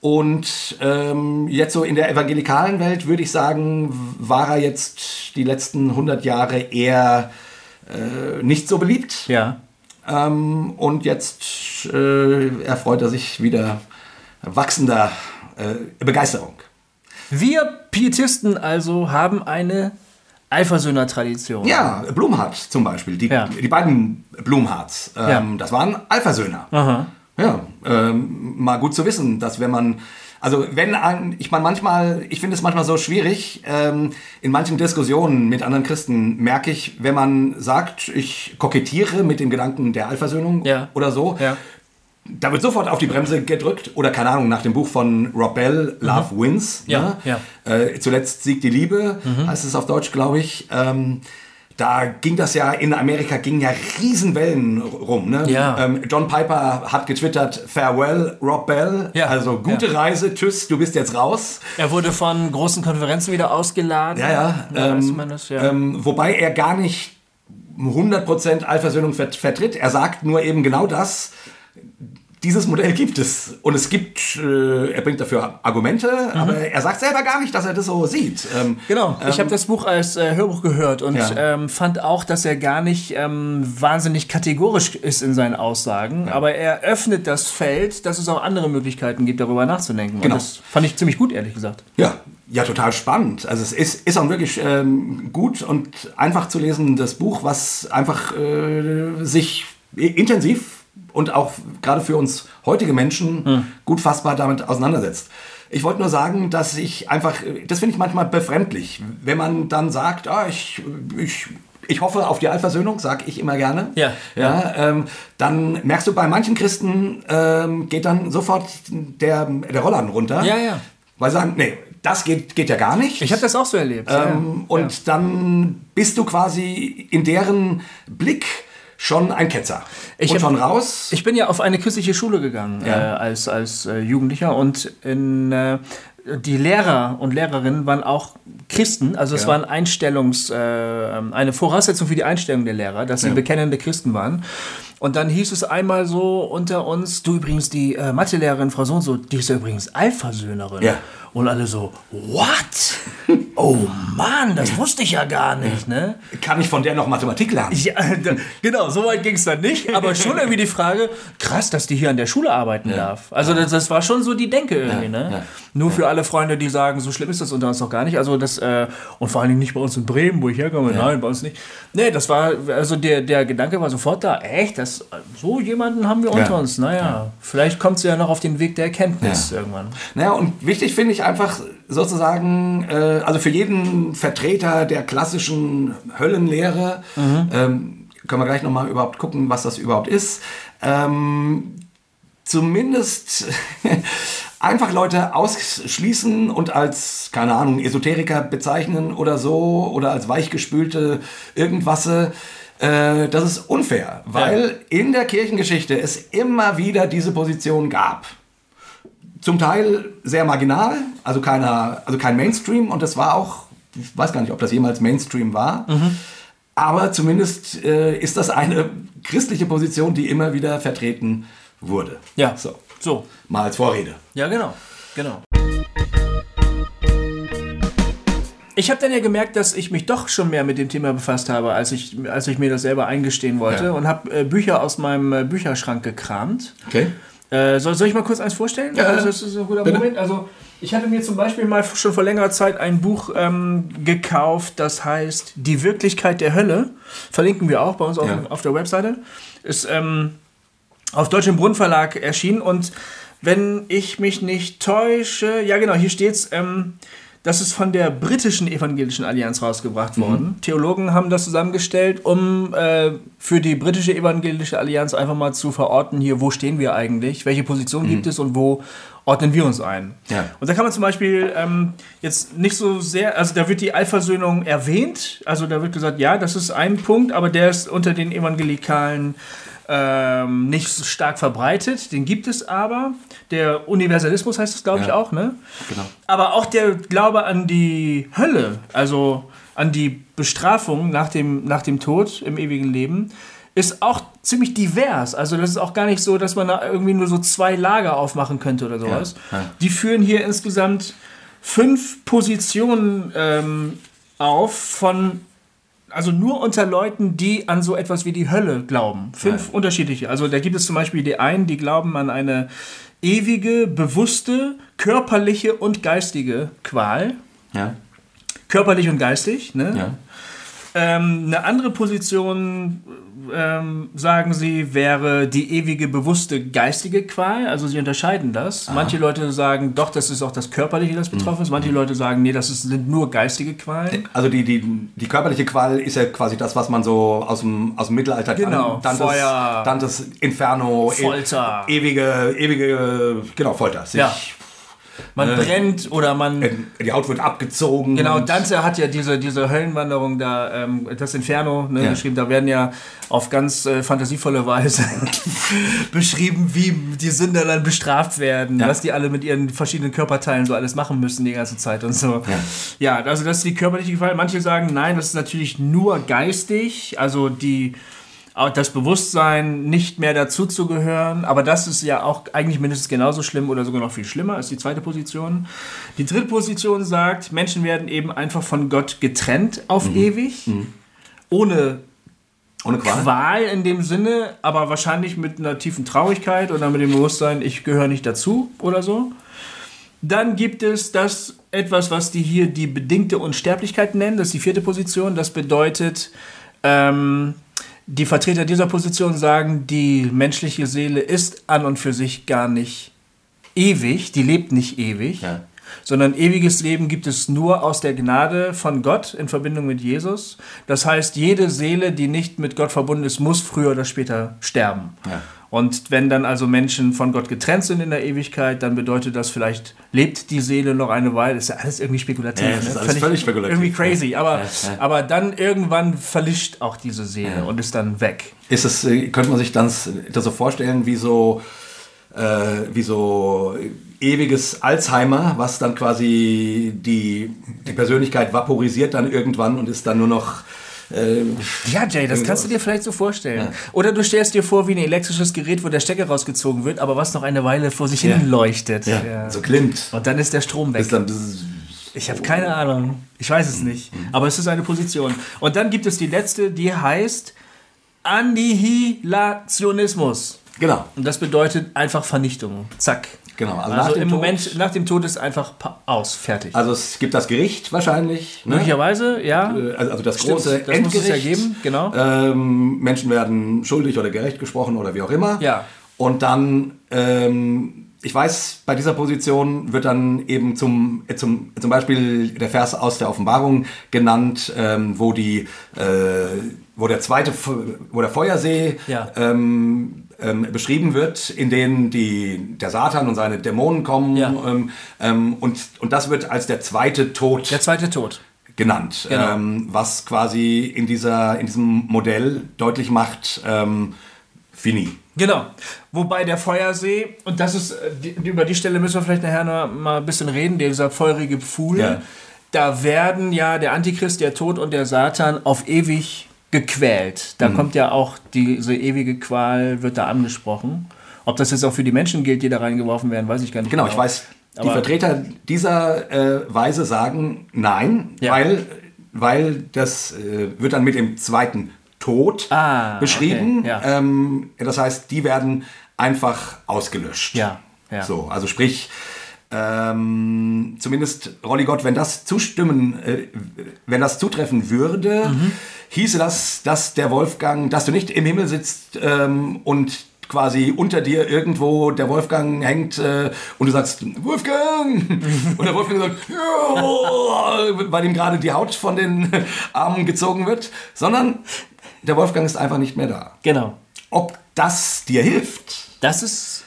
Speaker 2: Und ähm, jetzt so in der evangelikalen Welt würde ich sagen, war er jetzt die letzten 100 Jahre eher äh, nicht so beliebt.
Speaker 3: Ja.
Speaker 2: Ähm, und jetzt äh, erfreut er sich wieder wachsender äh, Begeisterung.
Speaker 3: Wir Pietisten also haben eine Eifersöhner-Tradition.
Speaker 2: Ja, Blumhardt zum Beispiel, die,
Speaker 3: Ja.
Speaker 2: die beiden Blumhardts, ähm,
Speaker 3: Ja.
Speaker 2: das waren Alpha-Söhner.
Speaker 3: Aha.
Speaker 2: Ja, ähm, mal gut zu wissen, dass wenn man, also wenn ein, ich meine manchmal, ich finde es manchmal so schwierig, ähm, in manchen Diskussionen mit anderen Christen merke ich, wenn man sagt, ich kokettiere mit dem Gedanken der Allversöhnung
Speaker 3: Ja.
Speaker 2: oder so,
Speaker 3: Ja.
Speaker 2: Da wird sofort auf die Bremse gedrückt oder keine Ahnung, nach dem Buch von Rob Bell, Love Wins.
Speaker 3: Mhm. Ja,
Speaker 2: ne?
Speaker 3: ja. Mhm.
Speaker 2: Äh, zuletzt siegt die Liebe, heißt es auf Deutsch, glaube ich. Ähm, da ging das ja, in Amerika gingen ja Riesenwellen rum. Ne?
Speaker 3: Ja.
Speaker 2: Ähm, John Piper hat getwittert, Farewell, Rob Bell.
Speaker 3: Ja,
Speaker 2: Also gute
Speaker 3: ja.
Speaker 2: Reise, tschüss, du bist jetzt raus.
Speaker 3: Er wurde von großen Konferenzen wieder ausgeladen.
Speaker 2: Ja, ja. Ähm,
Speaker 3: das, ja.
Speaker 2: ähm, wobei er gar nicht 100% Allversöhnung vert vertritt. Er sagt nur eben genau das. Dieses Modell gibt es. Und es gibt, äh, er bringt dafür Argumente, aber er sagt selber gar nicht, dass er das so sieht. Ähm,
Speaker 3: Genau, ich habe das Buch als äh, Hörbuch gehört und
Speaker 2: Ja.
Speaker 3: ähm, fand auch, dass er gar nicht ähm, wahnsinnig kategorisch ist in seinen Aussagen, aber er öffnet das Feld, dass es auch andere Möglichkeiten gibt, darüber nachzudenken.
Speaker 2: Genau.
Speaker 3: Und das fand ich ziemlich gut, ehrlich gesagt.
Speaker 2: Ja, ja, total spannend. Also es ist, ist auch wirklich ähm, gut und einfach zu lesen, das Buch, was einfach äh, sich intensiv und auch gerade für uns heutige Menschen gut fassbar damit auseinandersetzt. Ich wollte nur sagen, dass ich einfach, das finde ich manchmal befremdlich, wenn man dann sagt, ah, ich, ich, ich hoffe auf die Allversöhnung, sage ich immer gerne.
Speaker 3: Ja.
Speaker 2: ja ähm, dann merkst du, bei manchen Christen ähm, geht dann sofort der, der Rollladen runter.
Speaker 3: Ja, ja.
Speaker 2: Weil sie sagen, nee, das geht, geht ja gar nicht.
Speaker 3: Ich habe das auch so erlebt. ja,
Speaker 2: ähm,
Speaker 3: ja.
Speaker 2: und dann bist du quasi in deren Blick schon ein Ketzer.
Speaker 3: Ich
Speaker 2: und schon raus.
Speaker 3: Ich bin ja auf eine christliche Schule gegangen
Speaker 2: Ja.
Speaker 3: äh, als, als äh, Jugendlicher und in, äh, die Lehrer und Lehrerinnen waren auch Christen. Also es
Speaker 2: Ja.
Speaker 3: war ein Einstellungs, äh, eine Voraussetzung für die Einstellung der Lehrer, dass sie
Speaker 2: Ja.
Speaker 3: bekennende Christen waren. Und dann hieß es einmal so unter uns, du übrigens, die äh, Mathelehrerin Frau so und so, die ist ja übrigens Alphasöhnerin.
Speaker 2: Ja.
Speaker 3: Und alle so, what? Oh Mann, das wusste ich ja gar nicht, ne?
Speaker 2: Kann ich von der noch Mathematik lernen?
Speaker 3: Ja, genau, so weit ging es dann nicht, aber schon irgendwie die Frage, krass, dass die hier an der Schule arbeiten darf. Also das, das war schon so die Denke irgendwie, ne?
Speaker 2: ja,
Speaker 3: Nur für alle Freunde, die sagen, so schlimm ist das unter uns doch gar nicht. Also das, äh, und vor allen Dingen nicht bei uns in Bremen, wo ich herkomme, nein, bei uns nicht. Nee, das war, also der, der Gedanke war sofort da, echt, das, so jemanden haben wir unter
Speaker 2: Ja.
Speaker 3: uns. Naja, vielleicht kommt sie ja noch auf den Weg der Erkenntnis
Speaker 2: Ja.
Speaker 3: irgendwann.
Speaker 2: Naja, und wichtig finde ich einfach sozusagen, äh, also für jeden Vertreter der klassischen Höllenlehre, ähm, können wir gleich nochmal überhaupt gucken, was das überhaupt ist, ähm, zumindest einfach Leute ausschließen und als, keine Ahnung, Esoteriker bezeichnen oder so oder als weichgespülte irgendwas. Äh, das ist unfair, weil in der Kirchengeschichte es immer wieder diese Position gab zum Teil sehr marginal, also, keiner, also kein Mainstream und das war auch, ich weiß gar nicht, ob das jemals Mainstream war, aber zumindest äh, ist das eine christliche Position, die immer wieder vertreten wurde.
Speaker 3: Ja,
Speaker 2: So,
Speaker 3: so.
Speaker 2: mal als Vorrede.
Speaker 3: Ja, genau. Genau. Ich habe dann ja gemerkt, dass ich mich doch schon mehr mit dem Thema befasst habe, als ich, als ich mir das selber eingestehen wollte
Speaker 2: Ja.
Speaker 3: und habe äh, Bücher aus meinem äh, Bücherschrank gekramt.
Speaker 2: Okay.
Speaker 3: Äh, soll, soll ich mal kurz eins vorstellen?
Speaker 2: Ja,
Speaker 3: also, das ist ein guter
Speaker 2: bitte.
Speaker 3: Moment. Also, ich hatte mir zum Beispiel mal schon vor längerer Zeit ein Buch ähm, gekauft, das heißt Die Wirklichkeit der Hölle. Verlinken wir auch bei uns auf,
Speaker 2: Ja.
Speaker 3: auf der Webseite. Ist ähm, auf Deutsch im Brunnenverlag erschienen und wenn ich mich nicht täusche, ja genau, hier steht's, ähm, das ist von der britischen evangelischen Allianz rausgebracht worden. Theologen haben das zusammengestellt, um äh, für die britische evangelische Allianz einfach mal zu verorten, hier, wo stehen wir eigentlich, welche Position gibt es und wo ordnen wir uns ein.
Speaker 2: Ja.
Speaker 3: Und da kann man zum Beispiel ähm, jetzt nicht so sehr, also da wird die Allversöhnung erwähnt, also da wird gesagt, ja, das ist ein Punkt, aber der ist unter den Evangelikalen ähm, nicht so stark verbreitet, den gibt es aber. Der Universalismus heißt es, glaube ich,
Speaker 2: Ja.
Speaker 3: auch, ne?
Speaker 2: Genau.
Speaker 3: Aber auch der Glaube an die Hölle, also an die Bestrafung nach dem, nach dem Tod im ewigen Leben, ist auch ziemlich divers. Also das ist auch gar nicht so, dass man da irgendwie nur so zwei Lager aufmachen könnte oder sowas.
Speaker 2: Ja, ja.
Speaker 3: Die führen hier insgesamt fünf Positionen ähm, auf von also nur unter Leuten, die an so etwas wie die Hölle glauben. Fünf
Speaker 2: Ja.
Speaker 3: unterschiedliche. Also da gibt es zum Beispiel die einen, die glauben an eine ewige, bewusste, körperliche und geistige Qual.
Speaker 2: Ja.
Speaker 3: Körperlich und geistig. Ne?
Speaker 2: Ja.
Speaker 3: Ähm, eine andere Position, ähm, sagen sie, wäre die ewige, bewusste, geistige Qual. Also sie unterscheiden das. Manche Leute sagen, doch, das ist auch das Körperliche, das betroffen ist. Manche Leute sagen, nee, das ist, sind nur geistige Qualen.
Speaker 2: Also die, die, die körperliche Qual ist ja quasi das, was man so aus dem, aus dem Mittelalter
Speaker 3: Genau,
Speaker 2: Dantes,
Speaker 3: Feuer.
Speaker 2: Dantes Inferno, e-
Speaker 3: Folter.
Speaker 2: ewige, ewige, genau, Folter. Sich,
Speaker 3: Ja. Man
Speaker 2: Äh,
Speaker 3: brennt oder man...
Speaker 2: Die Haut wird abgezogen.
Speaker 3: Genau, Dante hat ja diese, diese Höllenwanderung da, ähm, das Inferno, ne,
Speaker 2: Ja.
Speaker 3: beschrieben. Da werden ja auf ganz äh, fantasievolle Weise beschrieben, wie die Sünder dann bestraft werden,
Speaker 2: Ja.
Speaker 3: was die alle mit ihren verschiedenen Körperteilen so alles machen müssen die ganze Zeit und so. Ja, also das ist die körperliche Gewalt. Manche sagen, nein, das ist natürlich nur geistig, also die das Bewusstsein, nicht mehr dazuzugehören. Aber das ist ja auch eigentlich mindestens genauso schlimm oder sogar noch viel schlimmer, ist die zweite Position. Die dritte Position sagt, Menschen werden eben einfach von Gott getrennt auf ewig. Ohne
Speaker 2: Ohne Qual.
Speaker 3: Qual in dem Sinne, aber wahrscheinlich mit einer tiefen Traurigkeit oder mit dem Bewusstsein, ich gehöre nicht dazu oder so. Dann gibt es das etwas, was die hier die bedingte Unsterblichkeit nennen. Das ist die vierte Position. Das bedeutet, ähm, die Vertreter dieser Position sagen, die menschliche Seele ist an und für sich gar nicht ewig, die lebt nicht ewig,
Speaker 2: Ja.
Speaker 3: sondern ewiges Leben gibt es nur aus der Gnade von Gott in Verbindung mit Jesus. Das heißt, jede Seele, die nicht mit Gott verbunden ist, muss früher oder später sterben.
Speaker 2: Ja.
Speaker 3: Und wenn dann also Menschen von Gott getrennt sind in der Ewigkeit, dann bedeutet das vielleicht, lebt die Seele noch eine Weile. Ist ja alles irgendwie spekulativ.
Speaker 2: Ja, das ist alles völlig spekulativ.
Speaker 3: Irgendwie crazy. Aber,
Speaker 2: Ja, ja.
Speaker 3: aber dann irgendwann verlischt auch diese Seele und ist dann weg.
Speaker 2: Ist es, äh, könnte man sich dann das so vorstellen, wie so, äh, wie so ewiges Alzheimer, was dann quasi die, die Persönlichkeit vaporisiert dann irgendwann und ist dann nur noch. Äh,
Speaker 3: Ja, Jay, das kannst du dir vielleicht so vorstellen. Oder du stellst dir vor, wie ein elektrisches Gerät, wo der Stecker rausgezogen wird, aber was noch eine Weile vor sich
Speaker 2: Ja.
Speaker 3: hin leuchtet.
Speaker 2: ja,
Speaker 3: Ja.
Speaker 2: so klimmt.
Speaker 3: Und dann ist der Strom weg. Ich habe keine Ahnung. Ich weiß es nicht. Aber es ist eine Position. Und dann gibt es die letzte, die heißt Annihilationismus.
Speaker 2: genau,
Speaker 3: Und das bedeutet einfach Vernichtung. Zack.
Speaker 2: Genau. Also,
Speaker 3: Also,
Speaker 2: nach dem
Speaker 3: im
Speaker 2: Tod,
Speaker 3: Moment, nach dem Tod ist einfach aus, fertig.
Speaker 2: Also es gibt das Gericht wahrscheinlich. Ne?
Speaker 3: Möglicherweise, ja.
Speaker 2: Äh, Also, also das
Speaker 3: Stimmt,
Speaker 2: große
Speaker 3: das muss es
Speaker 2: Endgericht.
Speaker 3: ja geben, genau.
Speaker 2: Ähm, Menschen werden schuldig oder gerecht gesprochen oder wie auch immer.
Speaker 3: Ja.
Speaker 2: Und dann, ähm, ich weiß, bei dieser Position wird dann eben zum, äh, zum, zum Beispiel der Vers aus der Offenbarung genannt, ähm, wo die, äh, wo der zweite, wo der Feuersee
Speaker 3: Ja.
Speaker 2: Ähm, beschrieben wird, in denen die, der Satan und seine Dämonen kommen.
Speaker 3: Ja.
Speaker 2: Ähm, ähm, und, und das wird als der zweite Tod
Speaker 3: Der zweite Tod.
Speaker 2: genannt,
Speaker 3: Genau.
Speaker 2: ähm, was quasi in, dieser, in diesem Modell deutlich macht, ähm, fini.
Speaker 3: Genau. Wobei der Feuersee, und das ist, äh, die, über die Stelle müssen wir vielleicht nachher noch mal ein bisschen reden, dieser feurige Pfuhl.
Speaker 2: Ja.
Speaker 3: Da werden ja der Antichrist, der Tod und der Satan auf ewig gequält. Da kommt ja auch diese ewige Qual, wird da angesprochen. Ob das jetzt auch für die Menschen gilt, die da reingeworfen werden, weiß ich gar nicht
Speaker 2: Genau, ich weiß, die Vertreter dieser äh, Weise sagen nein,
Speaker 3: Ja.
Speaker 2: weil, weil das äh, wird dann mit dem zweiten Tod
Speaker 3: Ah,
Speaker 2: beschrieben.
Speaker 3: okay, ja.
Speaker 2: ähm, das heißt, die werden einfach ausgelöscht.
Speaker 3: Ja, ja.
Speaker 2: So, also sprich, ähm, zumindest Rolli Gott, wenn das zustimmen, äh, wenn das zutreffen würde,
Speaker 3: Mhm.
Speaker 2: Hieße das, dass der Wolfgang, dass du nicht im Himmel sitzt ähm, und quasi unter dir irgendwo der Wolfgang hängt äh, und du sagst, Wolfgang! Und der Wolfgang sagt, ja, weil ihm gerade die Haut von den Armen gezogen wird, sondern der Wolfgang ist einfach nicht mehr da.
Speaker 3: Genau.
Speaker 2: Ob das dir hilft,
Speaker 3: Das ist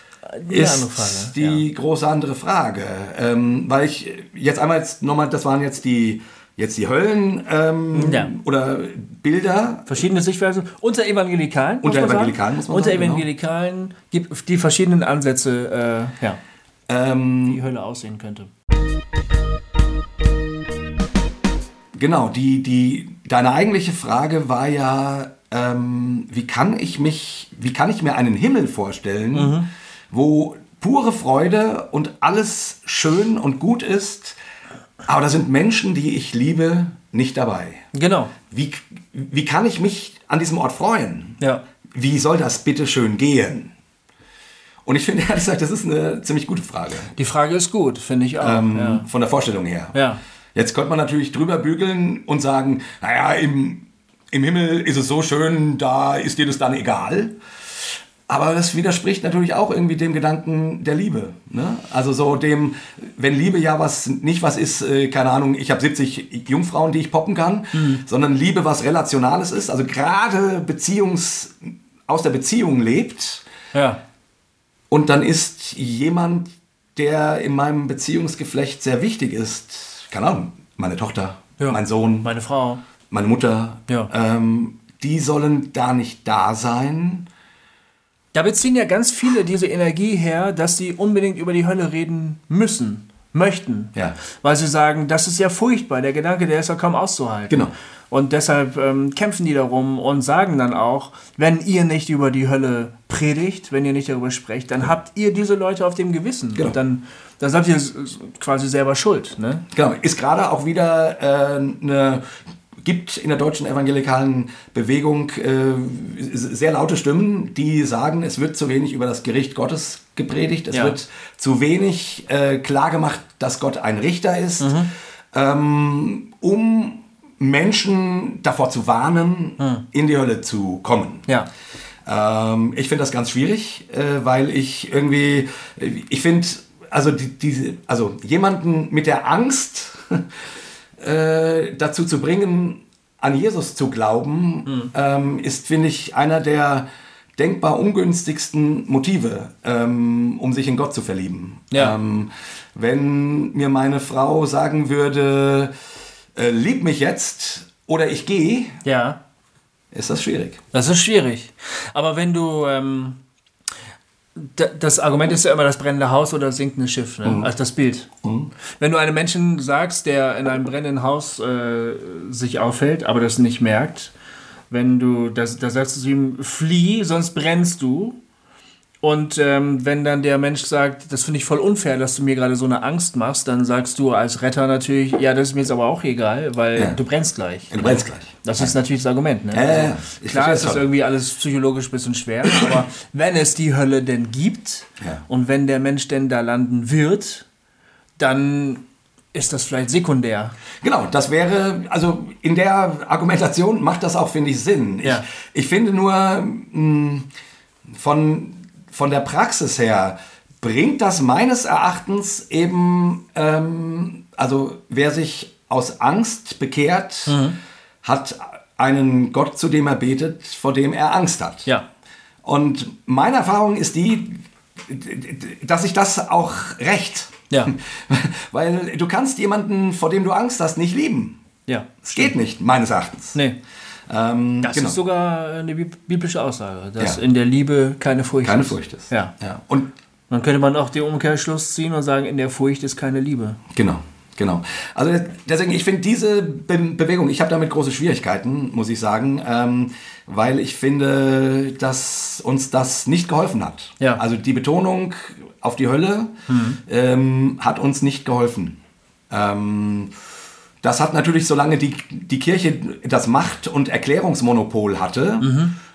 Speaker 2: ist die große andere Frage. Ähm, weil ich jetzt einmal jetzt nochmal, das waren jetzt die jetzt die Höllen ähm,
Speaker 3: Ja.
Speaker 2: oder Bilder.
Speaker 3: verschiedene Sichtweisen. Unter Evangelikalen.
Speaker 2: Unter. Evangelikalen, muss man
Speaker 3: Unter
Speaker 2: sagen, genau.
Speaker 3: Evangelikalen gibt es die verschiedenen Ansätze, äh, ja,
Speaker 2: Ähm,
Speaker 3: wie die Hölle aussehen könnte.
Speaker 2: Genau, die, die, deine eigentliche Frage war ja, ähm, wie kann ich mich, wie kann ich mir einen Himmel vorstellen,
Speaker 3: Mhm.
Speaker 2: wo pure Freude und alles schön und gut ist, aber da sind Menschen, die ich liebe, nicht dabei.
Speaker 3: Genau.
Speaker 2: Wie, wie kann ich mich an diesem Ort freuen?
Speaker 3: Ja.
Speaker 2: Wie soll das bitte schön gehen? Und ich finde ehrlich gesagt, das ist eine ziemlich gute Frage.
Speaker 3: Die Frage ist gut, finde ich auch.
Speaker 2: Ähm,
Speaker 3: ja.
Speaker 2: Von der Vorstellung her.
Speaker 3: Ja.
Speaker 2: Jetzt könnte man natürlich drüber bügeln und sagen, naja, im, im Himmel ist es so schön, da ist dir das dann egal. Aber das widerspricht natürlich auch irgendwie dem Gedanken der Liebe. Ne? Also so dem, wenn Liebe ja was nicht was ist, äh, keine Ahnung, ich habe 70 Jungfrauen, die ich poppen kann, sondern Liebe was Relationales ist, also gerade Beziehungs, aus der Beziehung lebt,
Speaker 3: ja.
Speaker 2: und dann ist jemand, der in meinem Beziehungsgeflecht sehr wichtig ist, keine Ahnung, meine Tochter,
Speaker 3: Ja.
Speaker 2: mein Sohn,
Speaker 3: Meine Frau.
Speaker 2: meine Mutter,
Speaker 3: Ja.
Speaker 2: ähm, die sollen da nicht da sein.
Speaker 3: Da beziehen ja ganz viele diese Energie her, dass sie unbedingt über die Hölle reden müssen, möchten.
Speaker 2: Ja.
Speaker 3: Weil sie sagen, das ist ja furchtbar, der Gedanke, der ist ja kaum auszuhalten.
Speaker 2: Genau.
Speaker 3: Und deshalb ähm, kämpfen die darum und sagen dann auch, wenn ihr nicht über die Hölle predigt, wenn ihr nicht darüber sprecht, dann habt ihr diese Leute auf dem Gewissen.
Speaker 2: Genau.
Speaker 3: Und dann, dann seid ihr quasi selber schuld. Ne?
Speaker 2: Genau, ist gerade auch wieder äh, eine gibt in der deutschen evangelikalen Bewegung äh, sehr laute Stimmen, die sagen, es wird zu wenig über das Gericht Gottes gepredigt, es
Speaker 3: Ja.
Speaker 2: wird zu wenig äh, klar gemacht, dass Gott ein Richter ist,
Speaker 3: Mhm.
Speaker 2: ähm, um Menschen davor zu warnen, in die Hölle zu kommen.
Speaker 3: Ja.
Speaker 2: Ähm, ich finde das ganz schwierig, äh, weil ich irgendwie, ich finde, also die, diese, also jemanden mit der Angst äh, dazu zu bringen, an Jesus zu glauben,
Speaker 3: Hm.
Speaker 2: ähm, ist, finde ich, einer der denkbar ungünstigsten Motive, ähm, um sich in Gott zu verlieben.
Speaker 3: Ja.
Speaker 2: Ähm, wenn mir meine Frau sagen würde, äh, lieb mich jetzt oder ich gehe,
Speaker 3: Ja.
Speaker 2: ist das schwierig.
Speaker 3: Das ist schwierig. Aber wenn du. Ähm, das Argument ist ja immer das brennende Haus oder das sinkende Schiff, ne? also das Bild. Wenn du einem Menschen sagst, der in einem brennenden Haus äh, sich aufhält, aber das nicht merkt, wenn du, das, da sagst du zu ihm, flieh, sonst brennst du. Und ähm, wenn dann der Mensch sagt, das finde ich voll unfair, dass du mir gerade so eine Angst machst, dann sagst du als Retter natürlich, ja, das ist mir jetzt aber auch egal, weil
Speaker 2: Ja.
Speaker 3: du brennst gleich.
Speaker 2: Du brennst gleich.
Speaker 3: Das ist natürlich das Argument. Ne?
Speaker 2: Ich
Speaker 3: klar, es ist
Speaker 2: schon.
Speaker 3: irgendwie alles psychologisch ein bisschen schwer, aber wenn es die Hölle denn gibt und wenn der Mensch denn da landen wird, dann ist das vielleicht sekundär.
Speaker 2: Genau, das wäre, also in der Argumentation macht das auch, finde ich, Sinn. Ich, ich finde nur, mh, von, von der Praxis her bringt das meines Erachtens eben, ähm, also wer sich aus Angst bekehrt,
Speaker 3: Mhm.
Speaker 2: hat einen Gott, zu dem er betet, vor dem er Angst hat.
Speaker 3: Ja.
Speaker 2: Und meine Erfahrung ist die, dass sich das auch rächt.
Speaker 3: Ja.
Speaker 2: Weil du kannst jemanden, vor dem du Angst hast, nicht lieben.
Speaker 3: Ja.
Speaker 2: Es geht nicht, meines Erachtens.
Speaker 3: Nee.
Speaker 2: Ähm,
Speaker 3: Das
Speaker 2: genau.
Speaker 3: ist sogar eine bib- biblische Aussage, dass
Speaker 2: Ja.
Speaker 3: in der Liebe keine Furcht
Speaker 2: keine
Speaker 3: ist.
Speaker 2: Furcht ist.
Speaker 3: Ja.
Speaker 2: ja. Und
Speaker 3: Dann könnte man auch den Umkehrschluss ziehen und sagen, in der Furcht ist keine Liebe.
Speaker 2: genau, Genau. Also deswegen, ich finde diese Be Bewegung, ich habe damit große Schwierigkeiten, muss ich sagen, ähm, weil ich finde, dass uns das nicht geholfen hat.
Speaker 3: Ja.
Speaker 2: Also die Betonung auf die Hölle ähm, hat uns nicht geholfen. Ähm, das hat natürlich, solange die, die Kirche das Macht- und Erklärungsmonopol hatte,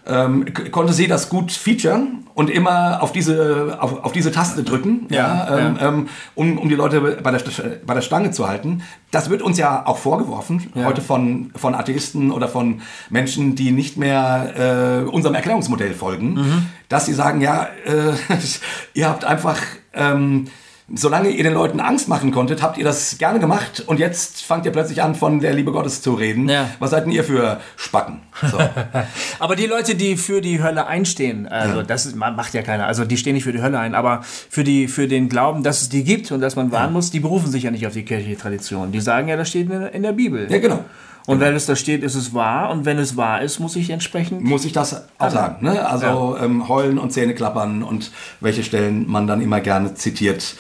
Speaker 2: ähm, k- konnte sie das gut featuren und immer auf diese, auf, auf diese Taste drücken,
Speaker 3: Ja,
Speaker 2: ähm,
Speaker 3: ja.
Speaker 2: Ähm, um, um die Leute bei der, bei der Stange zu halten. Das wird uns ja auch vorgeworfen,
Speaker 3: Ja.
Speaker 2: heute von, von Atheisten oder von Menschen, die nicht mehr äh, unserem Erklärungsmodell folgen,
Speaker 3: Mhm.
Speaker 2: dass sie sagen, ja, äh, ihr habt einfach... Ähm, Solange ihr den Leuten Angst machen konntet, habt ihr das gerne gemacht und jetzt fangt ihr plötzlich an, von der Liebe Gottes zu reden.
Speaker 3: Ja.
Speaker 2: Was seid denn ihr für Spacken? So.
Speaker 3: Aber die Leute, die für die Hölle einstehen, also das ist, ma- macht ja keiner, also die stehen nicht für die Hölle ein, aber für, die, für den Glauben, dass es die gibt und dass man warnen muss, die berufen sich ja nicht auf die kirchliche Tradition. Die sagen ja, das steht in, in der Bibel.
Speaker 2: ja, genau.
Speaker 3: Und wenn es da steht, ist es wahr und wenn es wahr ist, muss ich entsprechend.
Speaker 2: muss ich das auch sagen. Ne? Also ähm, heulen und Zähne klappern und welche Stellen man dann immer gerne zitiert,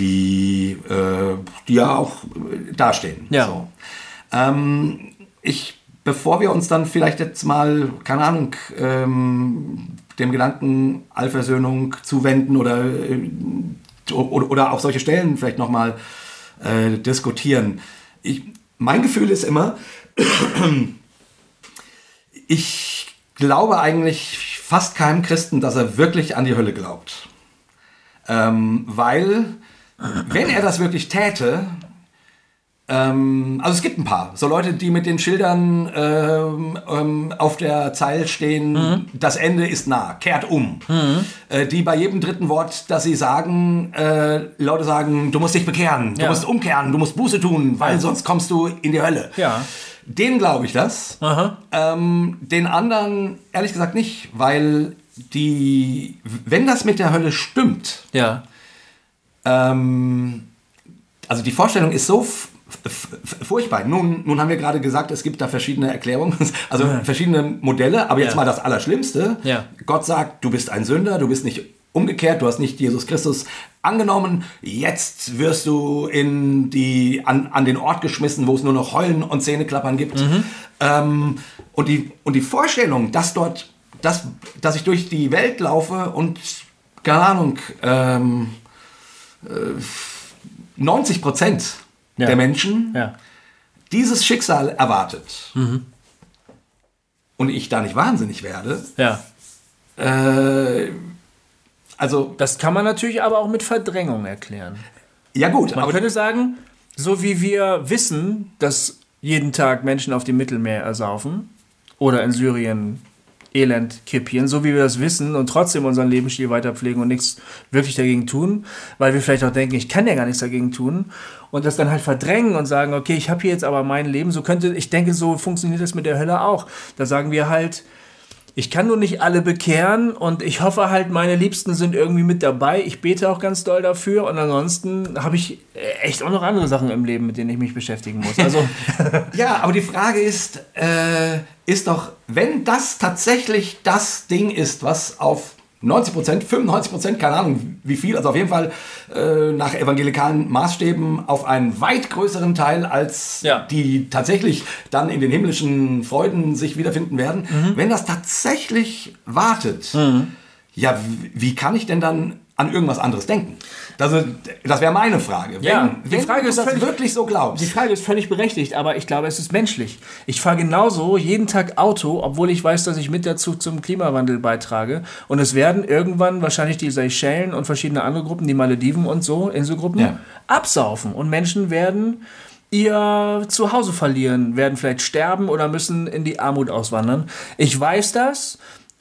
Speaker 2: die, äh, die ja auch äh, dastehen.
Speaker 3: Ja.
Speaker 2: So. Ähm, ich, bevor wir uns dann vielleicht jetzt mal, keine Ahnung, ähm, dem Gedanken Allversöhnung zuwenden oder, äh, oder, oder auch solche Stellen vielleicht nochmal äh, diskutieren. Ich, mein Gefühl ist immer, ich glaube eigentlich fast keinem Christen, dass er wirklich an die Hölle glaubt. Ähm, weil, wenn er das wirklich täte, ähm, also es gibt ein paar, so Leute, die mit den Schildern ähm, ähm, auf der Zeil stehen, das Ende ist nah, kehrt um. Äh, die bei jedem dritten Wort, das sie sagen, äh, Leute sagen, du musst dich bekehren, du
Speaker 3: Ja.
Speaker 2: musst umkehren, du musst Buße tun, weil sonst kommst du in die Hölle.
Speaker 3: Ja.
Speaker 2: Den glaube ich das. Ähm, den anderen ehrlich gesagt nicht, weil die, wenn das mit der Hölle stimmt,
Speaker 3: Ja.
Speaker 2: ähm, also die Vorstellung ist so furchtbar. Nun, nun haben wir gerade gesagt, es gibt da verschiedene Erklärungen, also verschiedene Modelle, aber jetzt
Speaker 3: Ja.
Speaker 2: mal das Allerschlimmste.
Speaker 3: Ja.
Speaker 2: Gott sagt, du bist ein Sünder, du bist nicht umgekehrt, du hast nicht Jesus Christus angenommen, jetzt wirst du in die, an, an den Ort geschmissen, wo es nur noch Heulen und Zähneklappern gibt. Ähm, und, die, und die Vorstellung, dass dort, dass, dass ich durch die Welt laufe und, keine Ahnung, ähm, 90 Prozent
Speaker 3: Ja.
Speaker 2: der Menschen
Speaker 3: Ja.
Speaker 2: dieses Schicksal erwartet und ich da nicht wahnsinnig werde,
Speaker 3: Ja.
Speaker 2: äh, also
Speaker 3: Das kann man natürlich aber auch mit Verdrängung erklären.
Speaker 2: ja gut,
Speaker 3: Man
Speaker 2: aber
Speaker 3: könnte sagen, so wie wir wissen, dass jeden Tag Menschen auf dem Mittelmeer ersaufen oder in Syrien Elend kipieren, so wie wir das wissen und trotzdem unseren Lebensstil weiter pflegen und nichts wirklich dagegen tun, weil wir vielleicht auch denken, ich kann ja gar nichts dagegen tun und das dann halt verdrängen und sagen, okay, ich habe hier jetzt aber mein Leben, so könnte, ich denke, so funktioniert das mit der Hölle auch. Da sagen wir halt, ich kann nur nicht alle bekehren und ich hoffe halt, meine Liebsten sind irgendwie mit dabei. Ich bete auch ganz doll dafür und ansonsten habe ich äh, echt auch noch andere Sachen im Leben, mit denen ich mich beschäftigen muss. Also,
Speaker 2: ja, aber die Frage ist, äh, ist doch, wenn das tatsächlich das Ding ist, was auf 90 Prozent, 95 Prozent, keine Ahnung wie viel, also auf jeden Fall äh, nach evangelikalen Maßstäben auf einen weit größeren Teil als
Speaker 3: Ja.
Speaker 2: die tatsächlich dann in den himmlischen Freuden sich wiederfinden werden.
Speaker 3: Mhm.
Speaker 2: Wenn das tatsächlich wartet, ja, w- wie kann ich denn dann an irgendwas anderes denken? Das, ist- das wäre meine Frage. Wenn,
Speaker 3: Ja, die
Speaker 2: wenn
Speaker 3: Frage
Speaker 2: du
Speaker 3: ist
Speaker 2: das
Speaker 3: völlig-
Speaker 2: wirklich so glaubst.
Speaker 3: die Frage ist völlig berechtigt, aber ich glaube, es ist menschlich. Ich fahre genauso jeden Tag Auto, obwohl ich weiß, dass ich mit dazu zum Klimawandel beitrage. Und es werden irgendwann wahrscheinlich die Seychellen und verschiedene andere Gruppen, die Malediven und so, Inselgruppen,
Speaker 2: Ja.
Speaker 3: absaufen. Und Menschen werden ihr Zuhause verlieren, werden vielleicht sterben oder müssen in die Armut auswandern. Ich weiß das.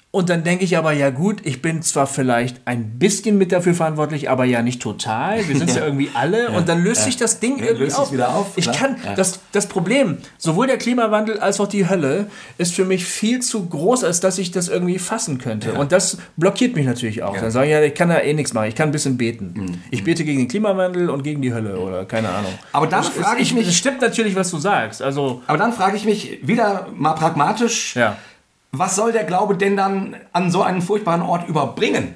Speaker 3: Und dann denke ich aber, ja gut, ich bin zwar vielleicht ein bisschen mit dafür verantwortlich, aber ja nicht total. Wir sind ja. irgendwie alle. Und dann löst sich das Ding
Speaker 2: Ja,
Speaker 3: irgendwie auf.
Speaker 2: wieder auf,
Speaker 3: Ich kann,
Speaker 2: Ja.
Speaker 3: das, das Problem, sowohl der Klimawandel als auch die Hölle, ist für mich viel zu groß, als dass ich das irgendwie fassen könnte. Und das blockiert mich natürlich auch. Dann sage ich, ja, ich kann da eh nichts machen. Ich kann ein bisschen beten.
Speaker 2: Mhm.
Speaker 3: Ich bete gegen den Klimawandel und gegen die Hölle oder keine Ahnung.
Speaker 2: Aber dann frage ich mich-
Speaker 3: Es stimmt natürlich, was du sagst. Also,
Speaker 2: Aber dann frage ich mich wieder mal pragmatisch,
Speaker 3: ja.
Speaker 2: Was soll der Glaube denn dann an so einen furchtbaren Ort überbringen?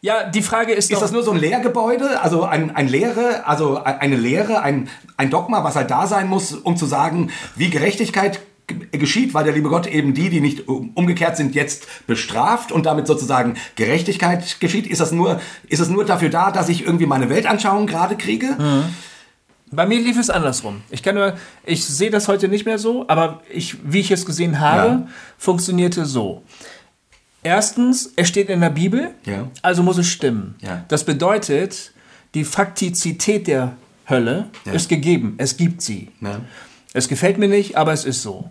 Speaker 3: Ja, die Frage ist,
Speaker 2: Ist
Speaker 3: doch,
Speaker 2: das nur so ein Lehrgebäude, also ein, ein Lehre, also eine Lehre, ein, ein Dogma, was halt da sein muss, um zu sagen, wie Gerechtigkeit geschieht, weil der liebe Gott eben die, die nicht um- umgekehrt sind, jetzt bestraft und damit sozusagen Gerechtigkeit geschieht? Ist das nur, ist es nur dafür da, dass ich irgendwie meine Weltanschauung gerade kriege?
Speaker 3: Bei mir lief es andersrum. Ich kann nur, ich sehe das heute nicht mehr so, aber ich, wie ich es gesehen habe,
Speaker 2: Ja.
Speaker 3: funktionierte so. Erstens, es steht in der Bibel,
Speaker 2: Ja.
Speaker 3: also muss es stimmen.
Speaker 2: Ja.
Speaker 3: Das bedeutet, die Faktizität der Hölle ist gegeben. Es gibt sie. Es gefällt mir nicht, aber es ist so.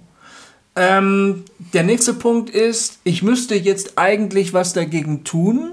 Speaker 3: Ähm, der nächste Punkt ist, ich müsste jetzt eigentlich was dagegen tun,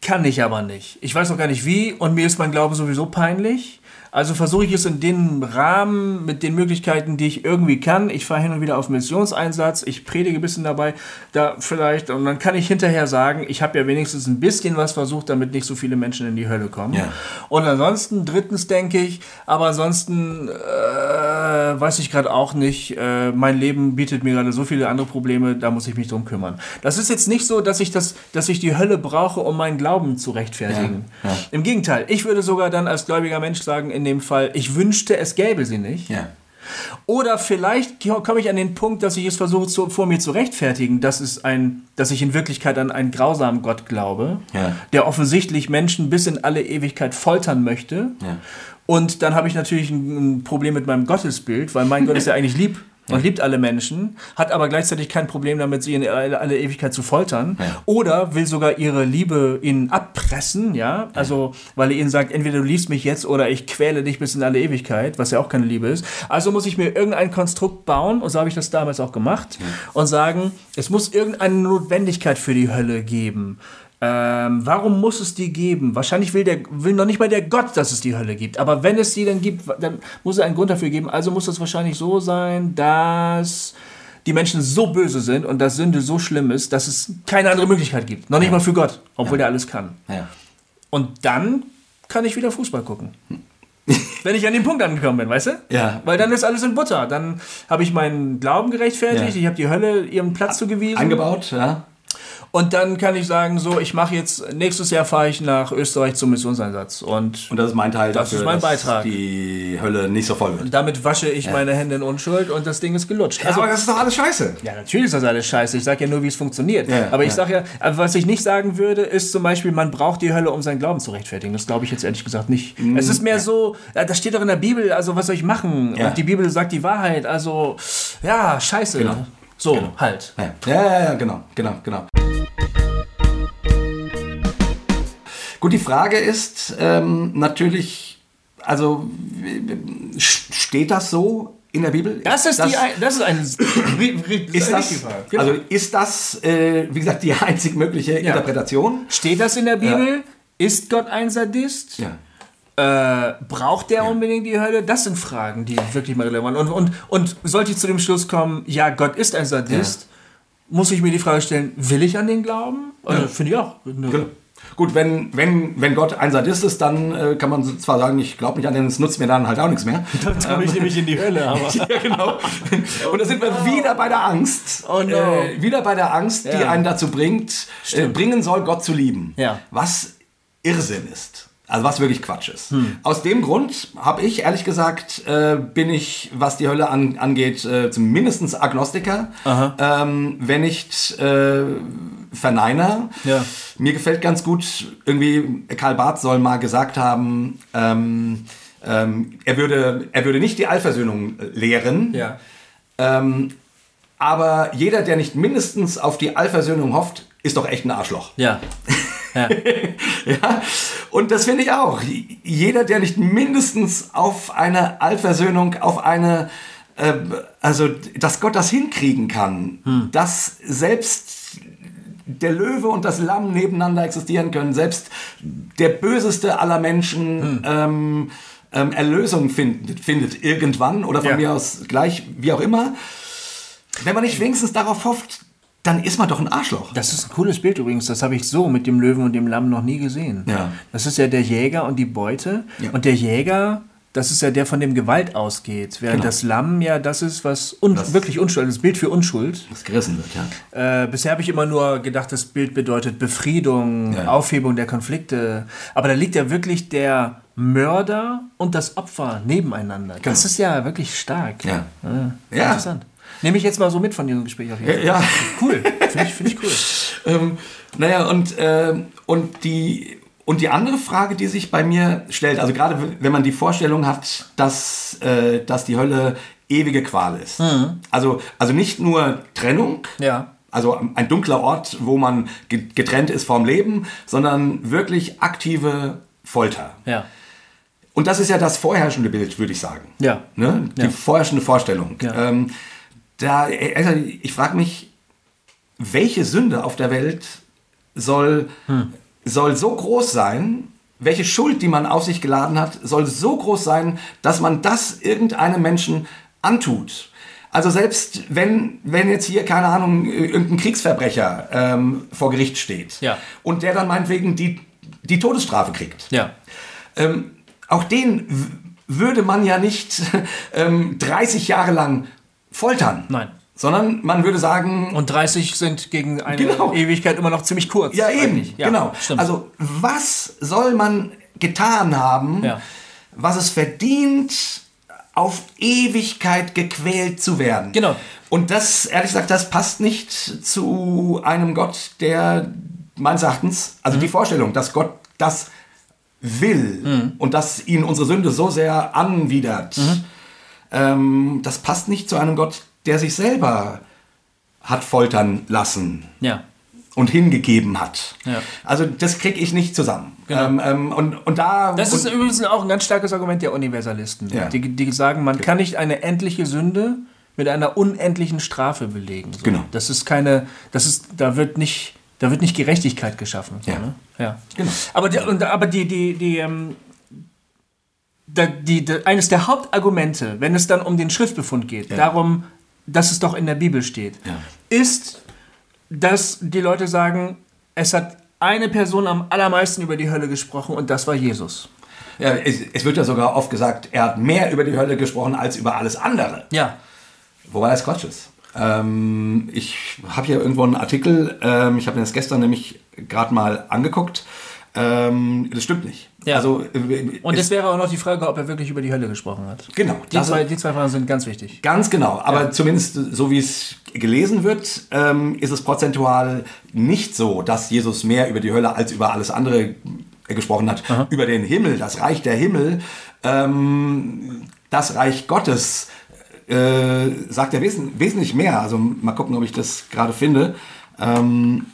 Speaker 3: kann ich aber nicht. Ich weiß auch gar nicht wie und mir ist mein Glauben sowieso peinlich. Also versuche ich es in dem Rahmen mit den Möglichkeiten, die ich irgendwie kann. Ich fahre hin und wieder auf Missionseinsatz, ich predige ein bisschen dabei, da vielleicht und dann kann ich hinterher sagen, ich habe ja wenigstens ein bisschen was versucht, damit nicht so viele Menschen in die Hölle kommen.
Speaker 2: Ja.
Speaker 3: Und ansonsten drittens denke ich, aber ansonsten äh, weiß ich gerade auch nicht. Äh, mein Leben bietet mir gerade so viele andere Probleme, da muss ich mich drum kümmern. Das ist jetzt nicht so, dass ich das, dass ich die Hölle brauche, um meinen Glauben zu rechtfertigen.
Speaker 2: Ja, ja.
Speaker 3: Im Gegenteil, ich würde sogar dann als gläubiger Mensch sagen, in dem Fall, ich wünschte, es gäbe sie nicht.
Speaker 2: Ja.
Speaker 3: Oder vielleicht komme ich an den Punkt, dass ich es versuche, zu, vor mir zu rechtfertigen, dass, es ein, dass ich in Wirklichkeit an einen grausamen Gott glaube,
Speaker 2: Ja.
Speaker 3: der offensichtlich Menschen bis in alle Ewigkeit foltern möchte.
Speaker 2: Ja.
Speaker 3: Und dann habe ich natürlich ein, ein Problem mit meinem Gottesbild, weil mein Gott ist ja eigentlich lieb und liebt alle Menschen, hat aber gleichzeitig kein Problem damit, sie in alle, alle Ewigkeit zu foltern.
Speaker 2: Ja.
Speaker 3: Oder will sogar ihre Liebe ihnen abpressen, ja. Also, weil er ihnen sagt, entweder du liebst mich jetzt oder ich quäle dich bis in alle Ewigkeit, was ja auch keine Liebe ist. Also muss ich mir irgendein Konstrukt bauen, und so habe ich das damals auch gemacht, und sagen, es muss irgendeine Notwendigkeit für die Hölle geben. Ähm, warum muss es die geben? Wahrscheinlich will, der, will noch nicht mal der Gott, dass es die Hölle gibt. Aber wenn es die dann gibt, dann muss es einen Grund dafür geben. Also muss es wahrscheinlich so sein, dass die Menschen so böse sind und dass Sünde so schlimm ist, dass es keine andere Möglichkeit gibt. Noch nicht mal für Gott, obwohl der alles kann.
Speaker 2: Ja.
Speaker 3: Und dann kann ich wieder Fußball gucken. Wenn ich an den Punkt angekommen bin, weißt du?
Speaker 2: Ja.
Speaker 3: Weil dann ist alles in Butter. Dann habe ich meinen Glauben gerechtfertigt,
Speaker 2: Ja.
Speaker 3: ich habe die Hölle ihren Platz zugewiesen.
Speaker 2: Eingebaut, ja.
Speaker 3: Und dann kann ich sagen, so, ich mache jetzt, nächstes Jahr fahre ich nach Österreich zum Missionseinsatz. Und
Speaker 2: Und das ist mein Teil
Speaker 3: Das
Speaker 2: dafür,
Speaker 3: ist mein
Speaker 2: dass
Speaker 3: Beitrag.
Speaker 2: die Hölle nicht so voll wird.
Speaker 3: damit wasche ich meine Hände in Unschuld und das Ding ist gelutscht.
Speaker 2: Also, aber das ist doch alles scheiße.
Speaker 3: Ja, natürlich ist das alles scheiße. Ich sage ja nur, wie es funktioniert.
Speaker 2: Ja,
Speaker 3: aber ich
Speaker 2: ja.
Speaker 3: sage ja, was ich nicht sagen würde, ist zum Beispiel, man braucht die Hölle, um seinen Glauben zu rechtfertigen. Das glaube ich jetzt ehrlich gesagt nicht. es ist mehr so, ja, das steht doch in der Bibel, also was soll ich machen?
Speaker 2: Ja.
Speaker 3: Und die Bibel sagt die Wahrheit, also ja, scheiße.
Speaker 2: Genau.
Speaker 3: So,
Speaker 2: Genau.
Speaker 3: halt.
Speaker 2: Ja, ja, ja, ja, genau, genau, genau. Gut, die Frage ist ähm, natürlich, also steht das so in der Bibel?
Speaker 3: Das ist, die, ein- das ist eine
Speaker 2: ist das, also ist das, äh, wie gesagt, die einzig mögliche Interpretation?
Speaker 3: Steht das in der Bibel? Ist Gott ein Sadist?
Speaker 2: Ja.
Speaker 3: Äh, braucht der unbedingt die Hölle? Das sind Fragen, die wirklich mal relevant sind. Und, und, und sollte ich zu dem Schluss kommen, ja, Gott ist ein Sadist, muss ich mir die Frage stellen, will ich an den glauben? Also, Finde ich auch. Ne.
Speaker 2: Genau. Gut, wenn, wenn, wenn Gott ein Sadist ist, dann äh, kann man zwar sagen, ich glaube nicht an den, es nutzt mir dann halt auch nichts mehr.
Speaker 3: Dann komme ich nämlich in die Hölle, aber.
Speaker 2: ja, genau. Und da sind wir wieder bei der Angst.
Speaker 3: Oh no.
Speaker 2: äh, wieder bei der Angst, die
Speaker 3: Ja.
Speaker 2: einen dazu bringt, äh, bringen soll, Gott zu lieben.
Speaker 3: Ja.
Speaker 2: Was Irrsinn ist. Also was wirklich Quatsch ist.
Speaker 3: Hm.
Speaker 2: Aus dem Grund habe ich, ehrlich gesagt, äh, bin ich, was die Hölle an, angeht, äh, zumindest Agnostiker, ähm, wenn nicht äh, Verneiner.
Speaker 3: Ja.
Speaker 2: Mir gefällt ganz gut, irgendwie, Karl Barth soll mal gesagt haben, ähm, ähm, er, würde, er würde nicht die Allversöhnung lehren,
Speaker 3: Ja.
Speaker 2: ähm, aber jeder, der nicht mindestens auf die Allversöhnung hofft, ist doch echt ein Arschloch.
Speaker 3: Ja. ja.
Speaker 2: Ja, und das finde ich auch. Jeder, der nicht mindestens auf eine Allversöhnung, auf eine, äh, also, dass Gott das hinkriegen kann, dass selbst der Löwe und das Lamm nebeneinander existieren können, selbst der böseste aller Menschen ähm, ähm, Erlösung findet, findet irgendwann oder von
Speaker 3: Ja.
Speaker 2: mir aus gleich, wie auch immer. Wenn man nicht wenigstens darauf hofft, dann ist man doch ein Arschloch.
Speaker 3: Das ist ein cooles Bild übrigens. Das habe ich so mit dem Löwen und dem Lamm noch nie gesehen.
Speaker 2: Ja.
Speaker 3: Das ist ja der Jäger und die Beute.
Speaker 2: Ja.
Speaker 3: Und der Jäger das ist ja der, von dem Gewalt ausgeht. Während
Speaker 2: Genau.
Speaker 3: das Lamm ja das ist, was un
Speaker 2: Das-
Speaker 3: wirklich Unschuld, das Bild für Unschuld.
Speaker 2: Das gerissen wird, ja.
Speaker 3: Äh, bisher habe ich immer nur gedacht, das Bild bedeutet Befriedung,
Speaker 2: Ja.
Speaker 3: Aufhebung der Konflikte. Aber da liegt ja wirklich der Mörder und das Opfer nebeneinander. Das
Speaker 2: Genau.
Speaker 3: ist ja wirklich stark.
Speaker 2: Ja.
Speaker 3: Ja.
Speaker 2: Ja.
Speaker 3: Interessant. Nehme ich jetzt mal so mit von diesem Gespräch auf jeden Fall.
Speaker 2: Ja,
Speaker 3: Cool. Finde ich, find ich cool.
Speaker 2: Ähm, naja, und, ähm, und, die, und die andere Frage, die sich bei mir stellt, also gerade wenn man die Vorstellung hat, dass, äh, dass die Hölle ewige Qual ist. Also, also nicht nur Trennung,
Speaker 3: Ja.
Speaker 2: also ein dunkler Ort, wo man ge- getrennt ist vom Leben, sondern wirklich aktive Folter.
Speaker 3: Ja.
Speaker 2: Und das ist ja das vorherrschende Bild, würde ich sagen.
Speaker 3: Ja.
Speaker 2: Ne? Die
Speaker 3: Ja.
Speaker 2: vorherrschende Vorstellung.
Speaker 3: Ja.
Speaker 2: Ähm, da, also ich frage mich, welche Sünde auf der Welt soll,
Speaker 3: Hm.
Speaker 2: soll so groß sein, welche Schuld, die man auf sich geladen hat, soll so groß sein, dass man das irgendeinem Menschen antut. Also selbst wenn, wenn jetzt hier, keine Ahnung, irgendein Kriegsverbrecher ähm, vor Gericht steht
Speaker 3: Ja.
Speaker 2: und der dann meinetwegen die, die Todesstrafe kriegt,
Speaker 3: Ja.
Speaker 2: ähm, auch den würde man ja nicht ähm, 30 Jahre lang foltern.
Speaker 3: Nein.
Speaker 2: Sondern man würde sagen,
Speaker 3: Und 30 sind gegen eine
Speaker 2: Genau.
Speaker 3: Ewigkeit immer noch ziemlich kurz.
Speaker 2: ja eben.
Speaker 3: Ja,
Speaker 2: genau.
Speaker 3: Stimmt.
Speaker 2: Also was soll man getan haben,
Speaker 3: Ja.
Speaker 2: was es verdient, auf Ewigkeit gequält zu werden?
Speaker 3: Genau.
Speaker 2: Und das, ehrlich gesagt, das passt nicht zu einem Gott, der meines Erachtens, also
Speaker 3: Mhm.
Speaker 2: die Vorstellung, dass Gott das will
Speaker 3: Mhm.
Speaker 2: und dass ihn unsere Sünde so sehr anwidert,
Speaker 3: Mhm.
Speaker 2: Ähm, das passt nicht zu einem Gott, der sich selber hat foltern lassen
Speaker 3: ja.
Speaker 2: und hingegeben hat.
Speaker 3: Ja.
Speaker 2: Also das kriege ich nicht zusammen.
Speaker 3: Genau.
Speaker 2: Ähm, ähm, und, und da
Speaker 3: Das ist
Speaker 2: und,
Speaker 3: übrigens auch ein ganz starkes Argument der Universalisten.
Speaker 2: Ja.
Speaker 3: Die, die sagen, man kann nicht eine endliche Sünde mit einer unendlichen Strafe belegen. So.
Speaker 2: Genau.
Speaker 3: Das ist keine, das ist, da wird nicht, da wird nicht Gerechtigkeit geschaffen. So,
Speaker 2: Ja.
Speaker 3: ne? ja.
Speaker 2: Genau.
Speaker 3: Aber, die, aber die, die, die, ähm, da, die, die, eines der Hauptargumente, wenn es dann um den Schriftbefund geht,
Speaker 2: Ja.
Speaker 3: darum, dass es doch in der Bibel steht,
Speaker 2: Ja.
Speaker 3: ist, dass die Leute sagen, es hat eine Person am allermeisten über die Hölle gesprochen und das war Jesus.
Speaker 2: ja, es, es wird ja sogar oft gesagt, er hat mehr über die Hölle gesprochen als über alles andere.
Speaker 3: Ja.
Speaker 2: Wobei das Quatsch ist. Ähm, ich habe hier irgendwo einen Artikel, ähm, ich habe mir das gestern nämlich gerade mal angeguckt. Ähm, das stimmt nicht.
Speaker 3: Ja.
Speaker 2: Also, äh,
Speaker 3: Und
Speaker 2: es-
Speaker 3: wäre auch noch die Frage, ob er wirklich über die Hölle gesprochen hat.
Speaker 2: Genau.
Speaker 3: Die, zwei, die zwei Fragen sind ganz wichtig.
Speaker 2: Ganz genau, aber zumindest so wie es gelesen wird, ähm, ist es prozentual nicht so, dass Jesus mehr über die Hölle als über alles andere äh, gesprochen hat. Über den Himmel, das Reich der Himmel, ähm, das Reich Gottes, äh, sagt er wesen wesentlich mehr. Also mal gucken, ob ich das gerade finde. Ähm,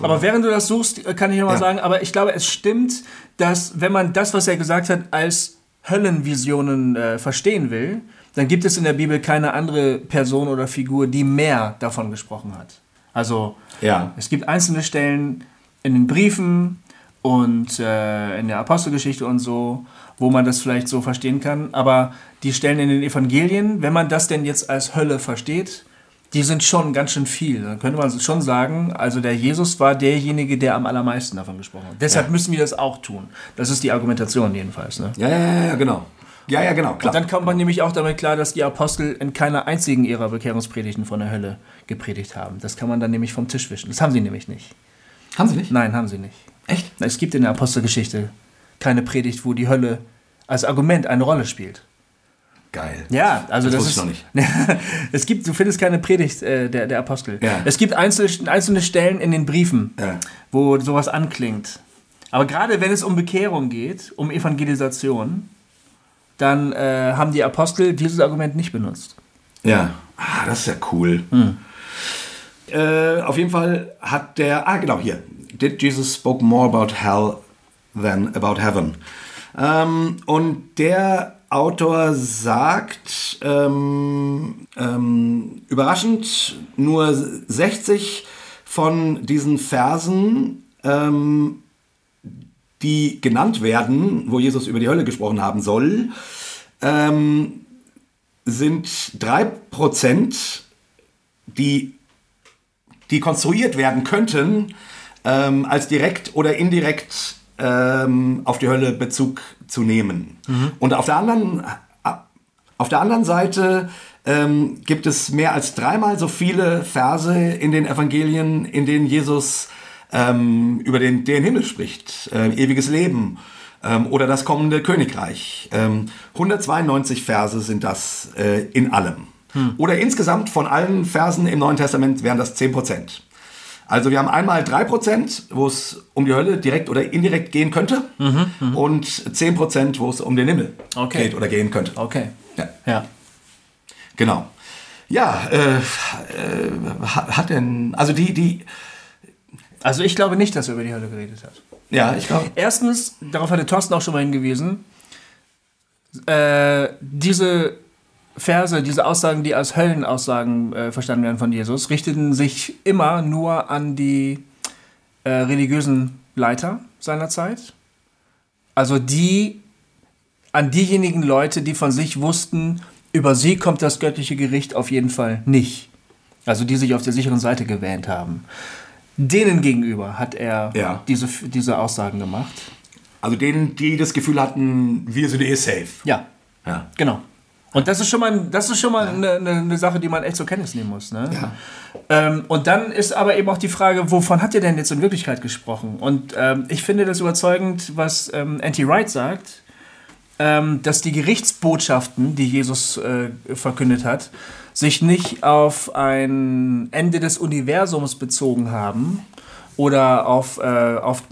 Speaker 2: war.
Speaker 3: Aber während du das suchst, äh, kann ich nochmal
Speaker 2: Ja.
Speaker 3: sagen, aber ich glaube, es stimmt, dass wenn man das, was er gesagt hat, als Höllenvisionen äh, verstehen will, dann gibt es in der Bibel keine andere Person oder Figur, die mehr davon gesprochen hat. Also
Speaker 2: Ja.
Speaker 3: es gibt einzelne Stellen in den Briefen und äh, in der Apostelgeschichte und so, wo man das vielleicht so verstehen kann. Aber die Stellen in den Evangelien, wenn man das denn jetzt als Hölle versteht, die sind schon ganz schön viel. Dann könnte man schon sagen, also der Jesus war derjenige, der am allermeisten davon gesprochen hat. Deshalb müssen wir das auch tun. Das ist die Argumentation jedenfalls. Ne?
Speaker 2: ja, ja, ja, ja, genau. Ja, ja, genau, klar.
Speaker 3: Dann kommt man nämlich auch damit klar, dass die Apostel in keiner einzigen ihrer Bekehrungspredigten von der Hölle gepredigt haben. Das kann man dann nämlich vom Tisch wischen. Das haben sie nämlich nicht.
Speaker 2: Haben Sie nicht?
Speaker 3: Nein, haben sie nicht.
Speaker 2: Echt?
Speaker 3: Es gibt in der Apostelgeschichte keine Predigt, wo die Hölle als Argument eine Rolle spielt.
Speaker 2: Geil.
Speaker 3: Ja, also das,
Speaker 2: das
Speaker 3: ist
Speaker 2: wusste ich noch nicht.
Speaker 3: es gibt, du findest keine Predigt äh, der, der Apostel.
Speaker 2: Ja.
Speaker 3: Es gibt einzelne, einzelne Stellen in den Briefen,
Speaker 2: Ja.
Speaker 3: wo sowas anklingt. Aber gerade wenn es um Bekehrung geht, um Evangelisation, dann äh, haben die Apostel dieses Argument nicht benutzt.
Speaker 2: Ja, ah, das ist ja cool. Äh, auf jeden Fall hat der, ah genau, hier. Did Jesus spoke more about hell than about heaven? Ähm, und der Autor sagt, ähm, ähm, überraschend, nur 60 von diesen Versen ähm, die genannt werden, wo Jesus über die Hölle gesprochen haben soll, ähm, sind 3%, die, die konstruiert werden könnten, ähm, als direkt oder indirekt ähm, auf die Hölle Bezug zu nehmen. Und auf der anderen, auf der anderen Seite ähm, gibt es mehr als dreimal so viele Verse in den Evangelien, in denen Jesus ähm, über den, den Himmel spricht, äh, ewiges Leben ähm, oder das kommende Königreich. Ähm, 192 Verse sind das äh, in allem. Oder insgesamt von allen Versen im Neuen Testament wären das 10 Prozent. Also wir haben einmal 3%, wo es um die Hölle direkt oder indirekt gehen könnte und 10%, wo es um den Himmel
Speaker 3: Okay.
Speaker 2: geht oder gehen könnte.
Speaker 3: Okay.
Speaker 2: Ja.
Speaker 3: Ja.
Speaker 2: Genau. Ja, äh, äh, hat, hat denn, also die, die,
Speaker 3: Also ich glaube nicht, dass er über die Hölle geredet hat.
Speaker 2: ja, ich glaube,
Speaker 3: Erstens, darauf hatte Thorsten auch schon mal hingewiesen, äh, diese Verse, diese Aussagen, die als Höllenaussagen äh, verstanden werden von Jesus, richteten sich immer nur an die äh, religiösen Leiter seiner Zeit. Also die, an diejenigen Leute, die von sich wussten, über sie kommt das göttliche Gericht auf jeden Fall nicht. Also die sich auf der sicheren Seite gewähnt haben. Denen gegenüber hat er
Speaker 2: Ja.
Speaker 3: diese, diese Aussagen gemacht.
Speaker 2: also denen, die das Gefühl hatten, wir sind eh safe.
Speaker 3: Ja,
Speaker 2: Ja.
Speaker 3: genau. Und das ist schon mal, das ist schon mal eine, eine, eine Sache, die man echt zur Kenntnis nehmen muss. Ne?
Speaker 2: Ja.
Speaker 3: Ähm, und dann ist aber eben auch die Frage, wovon hat er denn jetzt in Wirklichkeit gesprochen? Und ähm, ich finde das überzeugend, was ähm, Anti Wright sagt, ähm, dass die Gerichtsbotschaften, die Jesus äh, verkündet hat, sich nicht auf ein Ende des Universums bezogen haben oder auf, äh, auf,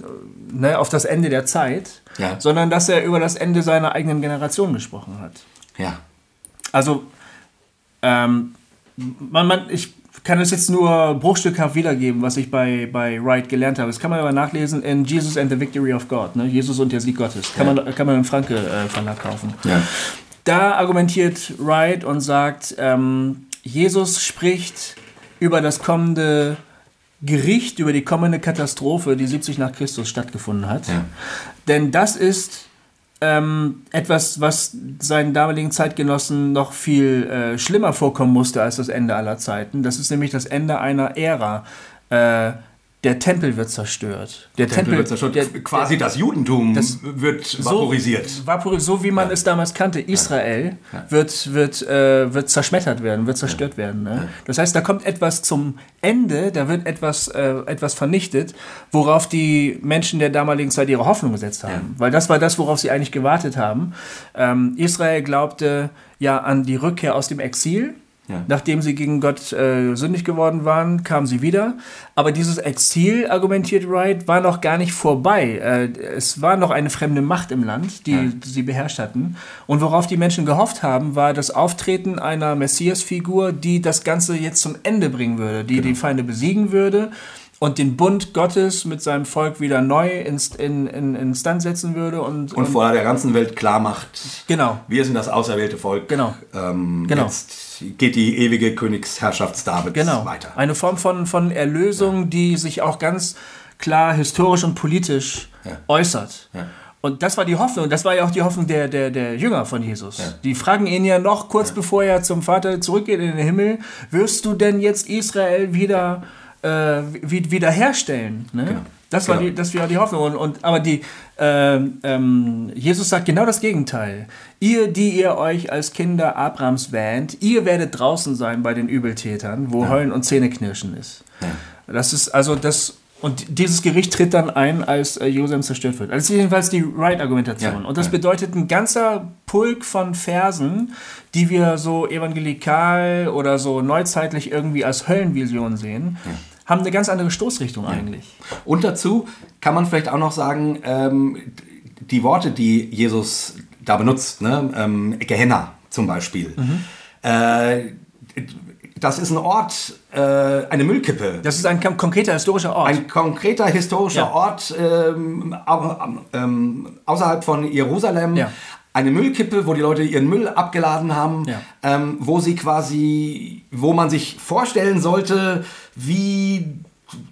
Speaker 3: ne, auf das Ende der Zeit,
Speaker 2: Ja.
Speaker 3: sondern dass er über das Ende seiner eigenen Generation gesprochen hat.
Speaker 2: Ja.
Speaker 3: Also, ähm, man, man, ich kann es jetzt nur bruchstückhaft wiedergeben, was ich bei, bei Wright gelernt habe. Das kann man aber nachlesen in Jesus and the Victory of God, ne? Jesus und der Sieg Gottes. Kann, man, kann man im Franke äh, Verlag kaufen.
Speaker 2: Ja.
Speaker 3: Da argumentiert Wright und sagt, ähm, Jesus spricht über das kommende Gericht, über die kommende Katastrophe, die 70 nach Christus stattgefunden hat.
Speaker 2: Ja.
Speaker 3: Denn das ist ähm, etwas, was seinen damaligen Zeitgenossen noch viel äh, schlimmer vorkommen musste als das Ende aller Zeiten. Das ist nämlich das Ende einer Ära. Äh, der Tempel wird zerstört. Der,
Speaker 2: Tempel wird zerstört.
Speaker 3: der-
Speaker 2: Quasi das Judentum
Speaker 3: Das-
Speaker 2: wird vaporisiert.
Speaker 3: so, vapori so wie man es damals kannte. Israel wird, wird, äh, wird zerschmettert werden, wird zerstört werden. Ne? Das heißt, da kommt etwas zum Ende, da wird etwas, äh, etwas vernichtet, worauf die Menschen der damaligen Zeit ihre Hoffnung gesetzt haben. Weil das war das, worauf sie eigentlich gewartet haben. Ähm, Israel glaubte ja an die Rückkehr aus dem Exil.
Speaker 2: Ja.
Speaker 3: Nachdem sie gegen Gott äh, sündig geworden waren, kamen sie wieder. Aber dieses Exil, argumentiert Wright, war noch gar nicht vorbei. Äh, es war noch eine fremde Macht im Land, die sie beherrscht hatten. Und worauf die Menschen gehofft haben, war das Auftreten einer Messias-Figur, die das Ganze jetzt zum Ende bringen würde, die die Feinde besiegen würde und den Bund Gottes mit seinem Volk wieder neu ins, in, in, instand setzen würde. Und,
Speaker 2: Und vor der ganzen Welt klar macht,
Speaker 3: Genau.
Speaker 2: wir sind das auserwählte Volk.
Speaker 3: Genau.
Speaker 2: Ähm,
Speaker 3: Genau.
Speaker 2: Jetzt geht die ewige Königsherrschaft Davids
Speaker 3: Genau.
Speaker 2: weiter.
Speaker 3: Eine Form von, von Erlösung, die sich auch ganz klar historisch und politisch
Speaker 2: Ja.
Speaker 3: äußert.
Speaker 2: Ja.
Speaker 3: Und das war die Hoffnung, das war ja auch die Hoffnung der, der, der Jünger von Jesus. Die fragen ihn ja noch kurz bevor er zum Vater zurückgeht in den Himmel, wirst du denn jetzt Israel wieder, äh, wie, wiederherstellen? Ne? Das, war
Speaker 2: Genau.
Speaker 3: die, das war die Hoffnung. Und, und, aber die, ähm, ähm, Jesus sagt genau das Gegenteil. Ihr, die ihr euch als Kinder Abrahams wähnt, ihr werdet draußen sein bei den Übeltätern, wo Heulen und Zähneknirschen ist. Das ist also das. Und dieses Gericht tritt dann ein, als äh, Jerusalem zerstört wird. Das ist jedenfalls die Right-Argumentation.
Speaker 2: Ja,
Speaker 3: und das
Speaker 2: ja.
Speaker 3: bedeutet ein ganzer Pulk von Versen, die wir so evangelikal oder so neuzeitlich irgendwie als Höllenvision sehen, haben eine ganz andere Stoßrichtung eigentlich.
Speaker 2: Und dazu kann man vielleicht auch noch sagen, ähm, die Worte, die Jesus da benutzt, ne? ähm, Gehenna zum Beispiel,
Speaker 3: Mhm.
Speaker 2: äh, das ist ein Ort, äh, eine Müllkippe.
Speaker 3: Das ist ein kon- konkreter historischer Ort.
Speaker 2: Ein konkreter historischer
Speaker 3: Ja.
Speaker 2: Ort ähm, ähm, außerhalb von Jerusalem.
Speaker 3: Ja.
Speaker 2: Eine Müllkippe, wo die Leute ihren Müll abgeladen haben,
Speaker 3: Ja.
Speaker 2: ähm, wo sie quasi, wo man sich vorstellen sollte, wie,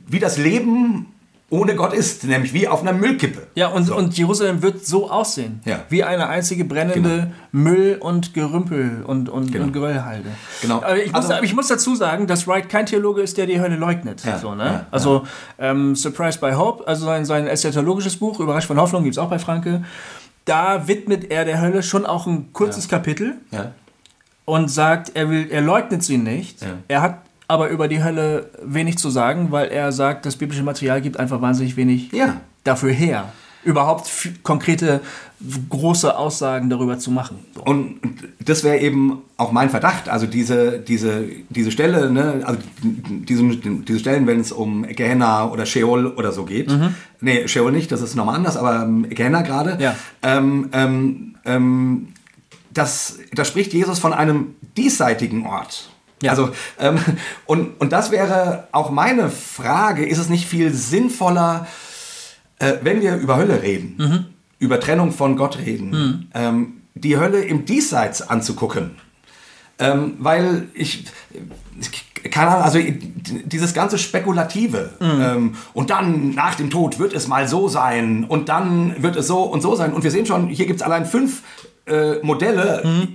Speaker 2: wie das Leben ohne Gott ist, nämlich wie auf einer Müllkippe.
Speaker 3: Ja, und,
Speaker 2: So.
Speaker 3: und Jerusalem wird so aussehen.
Speaker 2: Ja.
Speaker 3: Wie eine einzige brennende Müll- und Gerümpel- und, und,
Speaker 2: Genau.
Speaker 3: und Geröllhalde.
Speaker 2: Genau.
Speaker 3: Aber ich, muss,
Speaker 2: Also-
Speaker 3: ich muss dazu sagen, dass Wright kein Theologe ist, der die Hölle leugnet.
Speaker 2: Ja,
Speaker 3: so, ne?
Speaker 2: ja,
Speaker 3: also ähm, Surprise by Hope, also sein, sein eschatologisches Buch, Überrascht von Hoffnung, gibt es auch bei Franke. Da widmet er der Hölle schon auch ein kurzes Kapitel und sagt, er, will, er leugnet sie nicht. Er hat aber über die Hölle wenig zu sagen, weil er sagt, das biblische Material gibt einfach wahnsinnig wenig
Speaker 2: Ja.
Speaker 3: dafür her, überhaupt konkrete, große Aussagen darüber zu machen.
Speaker 2: Und das wäre eben auch mein Verdacht. Also diese, diese, diese Stelle, ne, also diese, diese Stellen, wenn es um Gehenna oder Sheol oder so geht. Nee, Sheol nicht, das ist nochmal anders, aber ähm, Gehenna gerade.
Speaker 3: Ja.
Speaker 2: Ähm, ähm, ähm, das, da spricht Jesus von einem diesseitigen Ort.
Speaker 3: Ja.
Speaker 2: Also, ähm, und, und das wäre auch meine Frage, ist es nicht viel sinnvoller, äh, wenn wir über Hölle reden,
Speaker 3: Mhm.
Speaker 2: über Trennung von Gott reden, ähm, die Hölle im Diesseits anzugucken? Ähm, weil ich, ich- keine Ahnung, also dieses ganze Spekulative ähm, und dann nach dem Tod wird es mal so sein und dann wird es so und so sein. Und wir sehen schon, hier gibt es allein fünf äh, Modelle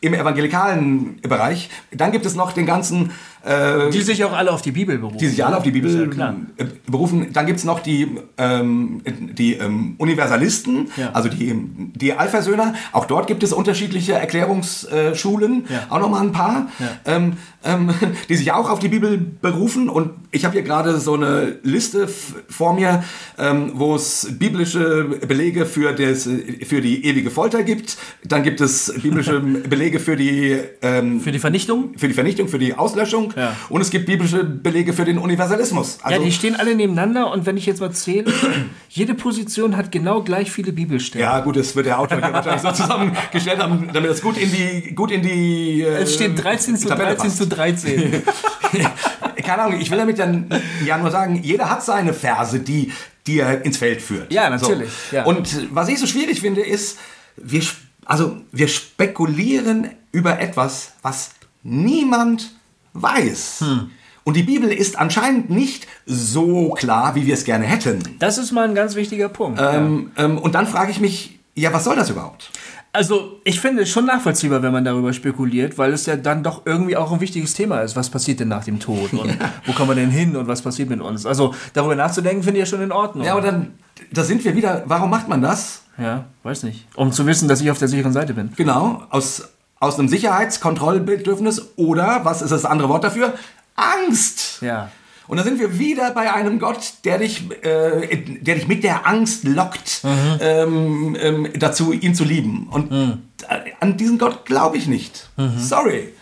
Speaker 2: im evangelikalen Bereich. Dann gibt es noch den ganzen äh,
Speaker 3: Die sich auch alle auf die Bibel berufen.
Speaker 2: die sich alle auf die
Speaker 3: Ist ja
Speaker 2: Bibel
Speaker 3: klar.
Speaker 2: äh, berufen. Dann gibt es noch die, ähm, die ähm, Universalisten,
Speaker 3: Ja.
Speaker 2: also die, die Alphasöhner. Auch dort gibt es unterschiedliche Erklärungsschulen,
Speaker 3: Ja.
Speaker 2: auch nochmal ein paar, ähm, ähm, die sich auch auf die Bibel berufen. Und ich habe hier gerade so eine Liste vor mir, ähm, wo es biblische Belege für, das, für die ewige Folter gibt. Dann gibt es biblische Belege für die ähm,
Speaker 3: Für die Vernichtung?
Speaker 2: für die Vernichtung, für die Auslöschung
Speaker 3: Ja.
Speaker 2: und es gibt biblische Belege für den Universalismus. Also,
Speaker 3: ja, die stehen alle nebeneinander und wenn ich jetzt mal zähle, jede Position hat genau gleich viele Bibelstellen.
Speaker 2: ja, gut, das wird der Autor wahrscheinlich so zusammengestellt haben, damit es gut in die gut in die äh,
Speaker 3: Es steht 13 zu
Speaker 2: Tabelle
Speaker 3: 13
Speaker 2: passt.
Speaker 3: zu 13.
Speaker 2: Keine Ahnung, ich will damit dann ja nur sagen, jeder hat seine Verse, die die er ins Feld führt.
Speaker 3: Ja, natürlich,
Speaker 2: So.
Speaker 3: ja.
Speaker 2: Und was ich so schwierig finde, ist, wir also wir spekulieren über etwas, was niemand weiß.
Speaker 3: Hm.
Speaker 2: Und die Bibel ist anscheinend nicht so klar, wie wir es gerne hätten.
Speaker 3: Das ist mal ein ganz wichtiger Punkt.
Speaker 2: Ähm, ähm, und dann frage ich mich, ja, was soll das überhaupt?
Speaker 3: Also, ich finde es schon nachvollziehbar, wenn man darüber spekuliert, weil es ja dann doch irgendwie auch ein wichtiges Thema ist. Was passiert denn nach dem Tod? Und wo kommen wir denn hin? Und was passiert mit uns? Also, darüber nachzudenken, finde ich ja schon in Ordnung.
Speaker 2: Ja, aber dann, da sind wir wieder, warum macht man das?
Speaker 3: Ja, weiß nicht. Um zu wissen, dass ich auf der sicheren Seite bin.
Speaker 2: Genau, aus, aus einem Sicherheitskontrollbedürfnis oder, was ist das andere Wort dafür? Angst.
Speaker 3: Ja.
Speaker 2: Und da sind wir wieder bei einem Gott, der dich, äh, der dich mit der Angst lockt, ähm, ähm, dazu, ihn zu lieben. Und äh, an diesen Gott glaube ich nicht. Sorry.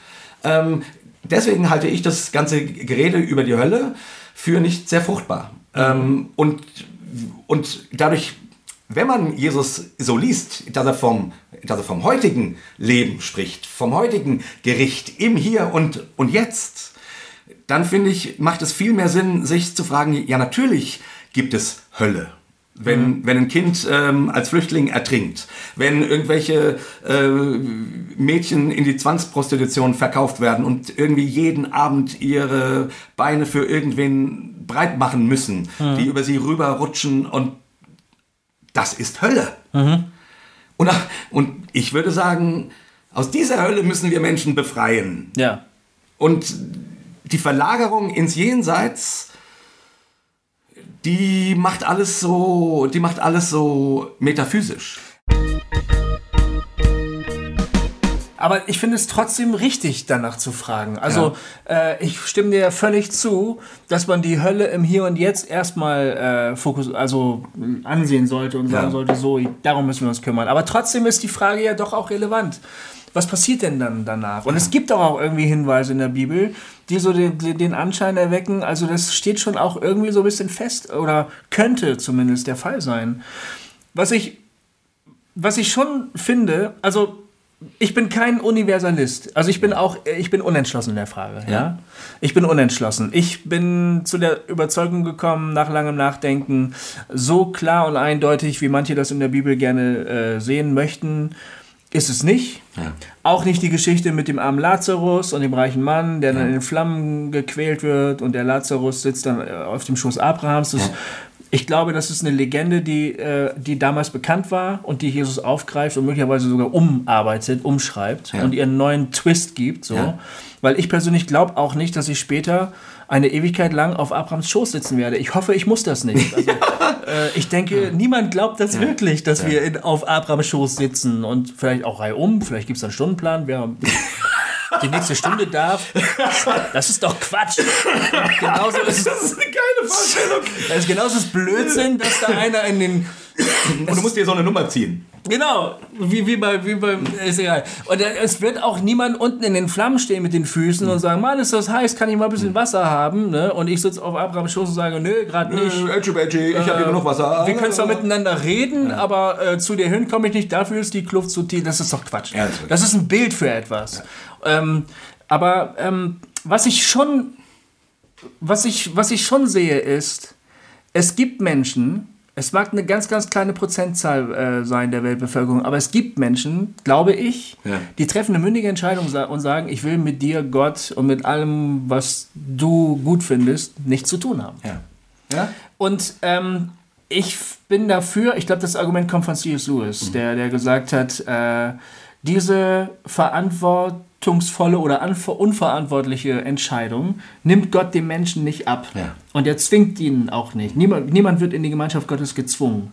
Speaker 2: Ähm, deswegen halte ich das ganze Gerede über die Hölle für nicht sehr fruchtbar. Ähm, und, und dadurch, wenn man Jesus so liest, dass er, vom, dass er vom heutigen Leben spricht, vom heutigen Gericht im Hier und, und Jetzt, dann finde ich, macht es viel mehr Sinn, sich zu fragen, ja natürlich gibt es Hölle. Wenn, wenn ein Kind ähm, als Flüchtling ertrinkt, wenn irgendwelche äh, Mädchen in die Zwangsprostitution verkauft werden und irgendwie jeden Abend ihre Beine für irgendwen breit machen müssen, die über sie rüberrutschen und das ist Hölle. Und, und ich würde sagen, aus dieser Hölle müssen wir Menschen befreien.
Speaker 3: Ja.
Speaker 2: Und die Verlagerung ins Jenseits, die macht alles so, die macht alles so metaphysisch.
Speaker 3: Aber ich finde es trotzdem richtig, danach zu fragen. Also, äh, ich stimme dir völlig zu, dass man die Hölle im Hier und Jetzt erstmal äh, Fokus, also äh, ansehen sollte und sagen
Speaker 2: Ja.
Speaker 3: sollte, so, darum müssen wir uns kümmern. Aber trotzdem ist die Frage ja doch auch relevant. Was passiert denn dann danach? Und es gibt auch irgendwie Hinweise in der Bibel, die so den, den den Anschein erwecken, also das steht schon auch irgendwie so ein bisschen fest oder könnte zumindest der Fall sein. Was ich, was ich schon finde, also ich bin kein Universalist. Also ich bin auch, ich bin unentschlossen in der Frage. Ja. Ich bin unentschlossen. Ich bin zu der Überzeugung gekommen, nach langem Nachdenken, so klar und eindeutig, wie manche das in der Bibel gerne äh, sehen möchten, ist es nicht.
Speaker 2: Ja.
Speaker 3: Auch nicht die Geschichte mit dem armen Lazarus und dem reichen Mann, der dann in den Flammen gequält wird und der Lazarus sitzt dann äh, auf dem Schoß Abrahams. Das Ich glaube, das ist eine Legende, die, äh, die damals bekannt war und die Jesus aufgreift und möglicherweise sogar umarbeitet, umschreibt
Speaker 2: Ja.
Speaker 3: und ihr einen neuen Twist gibt. So.
Speaker 2: Ja.
Speaker 3: Weil ich persönlich glaube auch nicht, dass ich später eine Ewigkeit lang auf Abrahams Schoß sitzen werde. Ich hoffe, ich muss das nicht. Also, äh, ich denke, niemand glaubt das wirklich, dass wir in, auf Abrahams Schoß sitzen und vielleicht auch reihum, vielleicht gibt es einen Stundenplan, wer die nächste Stunde darf. Das ist doch Quatsch. Und genauso ist es,
Speaker 2: Das ist eine geile Vorstellung.
Speaker 3: das ist genauso das Blödsinn, dass da einer in den
Speaker 2: Und du musst dir so eine Nummer ziehen.
Speaker 3: Genau, wie, wie, bei, wie beim, ist egal. Und äh, es wird auch niemand unten in den Flammen stehen mit den Füßen und sagen, Mann, ist das heiß, kann ich mal ein bisschen Wasser haben? Ne? Und ich sitze auf Abrahams Schoß und sage, nö, gerade nicht.
Speaker 2: Edgy, Edgy, ich habe hier genug Wasser.
Speaker 3: Wir können zwar miteinander reden, aber äh, zu dir hin komme ich nicht, dafür ist die Kluft zu tief. Das ist doch Quatsch.
Speaker 2: Ja, das
Speaker 3: das ist ein Bild für etwas. Ähm, aber ähm, was ich schon, was ich, was ich schon sehe, ist, es gibt Menschen, es mag eine ganz, ganz kleine Prozentzahl äh, sein der Weltbevölkerung, aber es gibt Menschen, glaube ich,
Speaker 2: Ja.
Speaker 3: die treffen eine mündige Entscheidung und sagen, ich will mit dir, Gott und mit allem, was du gut findest, nichts zu tun haben.
Speaker 2: Ja. Ja?
Speaker 3: Und ähm, ich bin dafür, ich glaube, das Argument kommt von C.S. Lewis, der, der gesagt hat, äh, diese verantwortungsvolle oder unverantwortliche Entscheidung nimmt Gott dem Menschen nicht ab.
Speaker 2: Ja.
Speaker 3: Und er zwingt ihn auch nicht. Niemand, niemand wird in die Gemeinschaft Gottes gezwungen.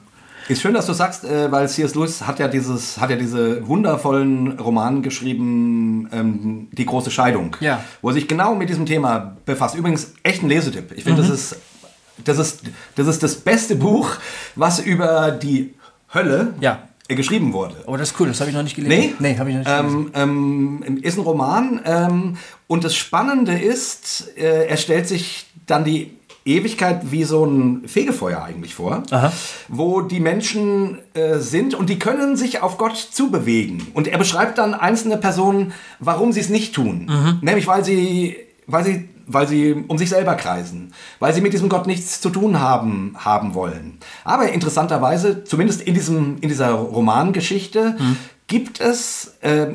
Speaker 2: Ist schön, dass du sagst, äh, weil C.S. Lewis hat ja dieses, hat ja diese wundervollen Roman geschrieben, ähm, Die große Scheidung,
Speaker 3: Ja.
Speaker 2: wo er sich genau mit diesem Thema befasst. Übrigens echt ein Lesetipp. Ich finde, das ist das ist das ist das beste Buch, was über die Hölle
Speaker 3: Ja.
Speaker 2: Äh, geschrieben wurde.
Speaker 3: Aber das ist cool, das habe ich noch nicht gelesen.
Speaker 2: Nee,
Speaker 3: Nee, habe ich noch nicht gelesen.
Speaker 2: ähm, ähm, ist ein Roman ähm, und das Spannende ist, äh, er stellt sich dann die Ewigkeit wie so ein Fegefeuer eigentlich vor,
Speaker 3: Aha.
Speaker 2: wo die Menschen äh, sind und die können sich auf Gott zubewegen. Und er beschreibt dann einzelne Personen, warum sie es nicht tun.
Speaker 3: Mhm.
Speaker 2: Nämlich weil sie, weil sie weil sie um sich selber kreisen, weil sie mit diesem Gott nichts zu tun haben, haben wollen. Aber interessanterweise, zumindest in, diesem, in dieser Romangeschichte, gibt es, äh,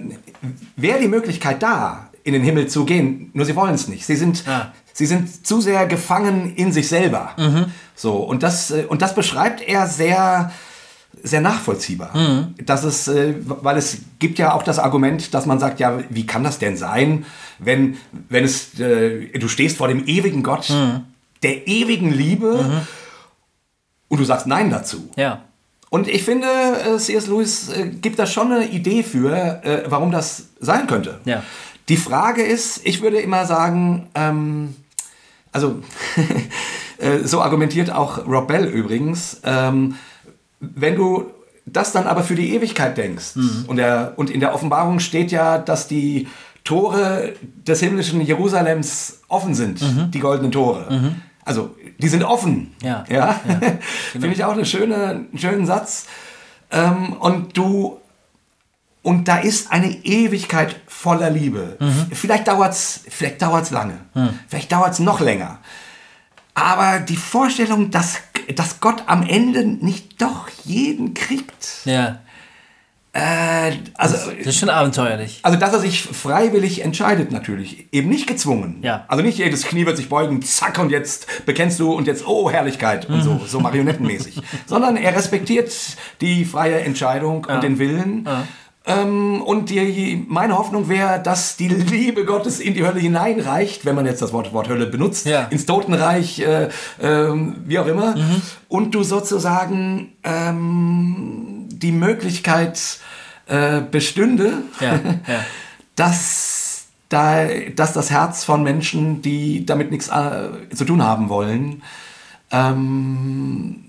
Speaker 2: wäre die Möglichkeit da, in den Himmel zu gehen, nur sie wollen es nicht. Sie sind,
Speaker 3: Ah.
Speaker 2: sie sind zu sehr gefangen in sich selber. So, und das, äh, und das beschreibt er sehr, sehr nachvollziehbar. Das ist, äh, weil es gibt ja auch das Argument, dass man sagt, ja, wie kann das denn sein, wenn, wenn es, äh, du stehst vor dem ewigen Gott, der ewigen Liebe und du sagst Nein dazu.
Speaker 3: ja.
Speaker 2: Und ich finde, äh, C.S. Lewis äh, gibt da schon eine Idee für, äh, warum das sein könnte.
Speaker 3: Ja.
Speaker 2: Die Frage ist, ich würde immer sagen, ähm, also äh, so argumentiert auch Rob Bell übrigens, ähm, wenn du das dann aber für die Ewigkeit denkst, und, der, und in der Offenbarung steht ja, dass die Tore des himmlischen Jerusalems offen sind, die goldenen Tore. Also, die sind offen.
Speaker 3: Ja.
Speaker 2: ja? Finde ich auch eine schöne, einen schönen Satz. Ähm, und du und da ist eine Ewigkeit voller Liebe. Vielleicht dauert es vielleicht dauert's lange. Vielleicht dauert es noch länger. Aber die Vorstellung, dass, dass Gott am Ende nicht doch jeden kriegt.
Speaker 3: Ja.
Speaker 2: Äh, also,
Speaker 3: Das ist schon abenteuerlich.
Speaker 2: also, dass er sich freiwillig entscheidet, natürlich. Eben nicht gezwungen.
Speaker 3: Ja.
Speaker 2: Also nicht jedes Knie wird sich beugen, zack, und jetzt bekennst du und jetzt, oh, Herrlichkeit und so, so marionettenmäßig. Sondern er respektiert die freie Entscheidung und den Willen. Ähm, und die, meine Hoffnung wäre, dass die Liebe Gottes in die Hölle hineinreicht, wenn man jetzt das Wort, Wort Hölle benutzt,
Speaker 3: Ja.
Speaker 2: ins Totenreich, äh, ähm, wie auch immer. Und du sozusagen ähm, die Möglichkeit äh, bestünde,
Speaker 3: Ja, ja.
Speaker 2: dass, da, dass das Herz von Menschen, die damit nichts äh, zu tun haben wollen, ähm,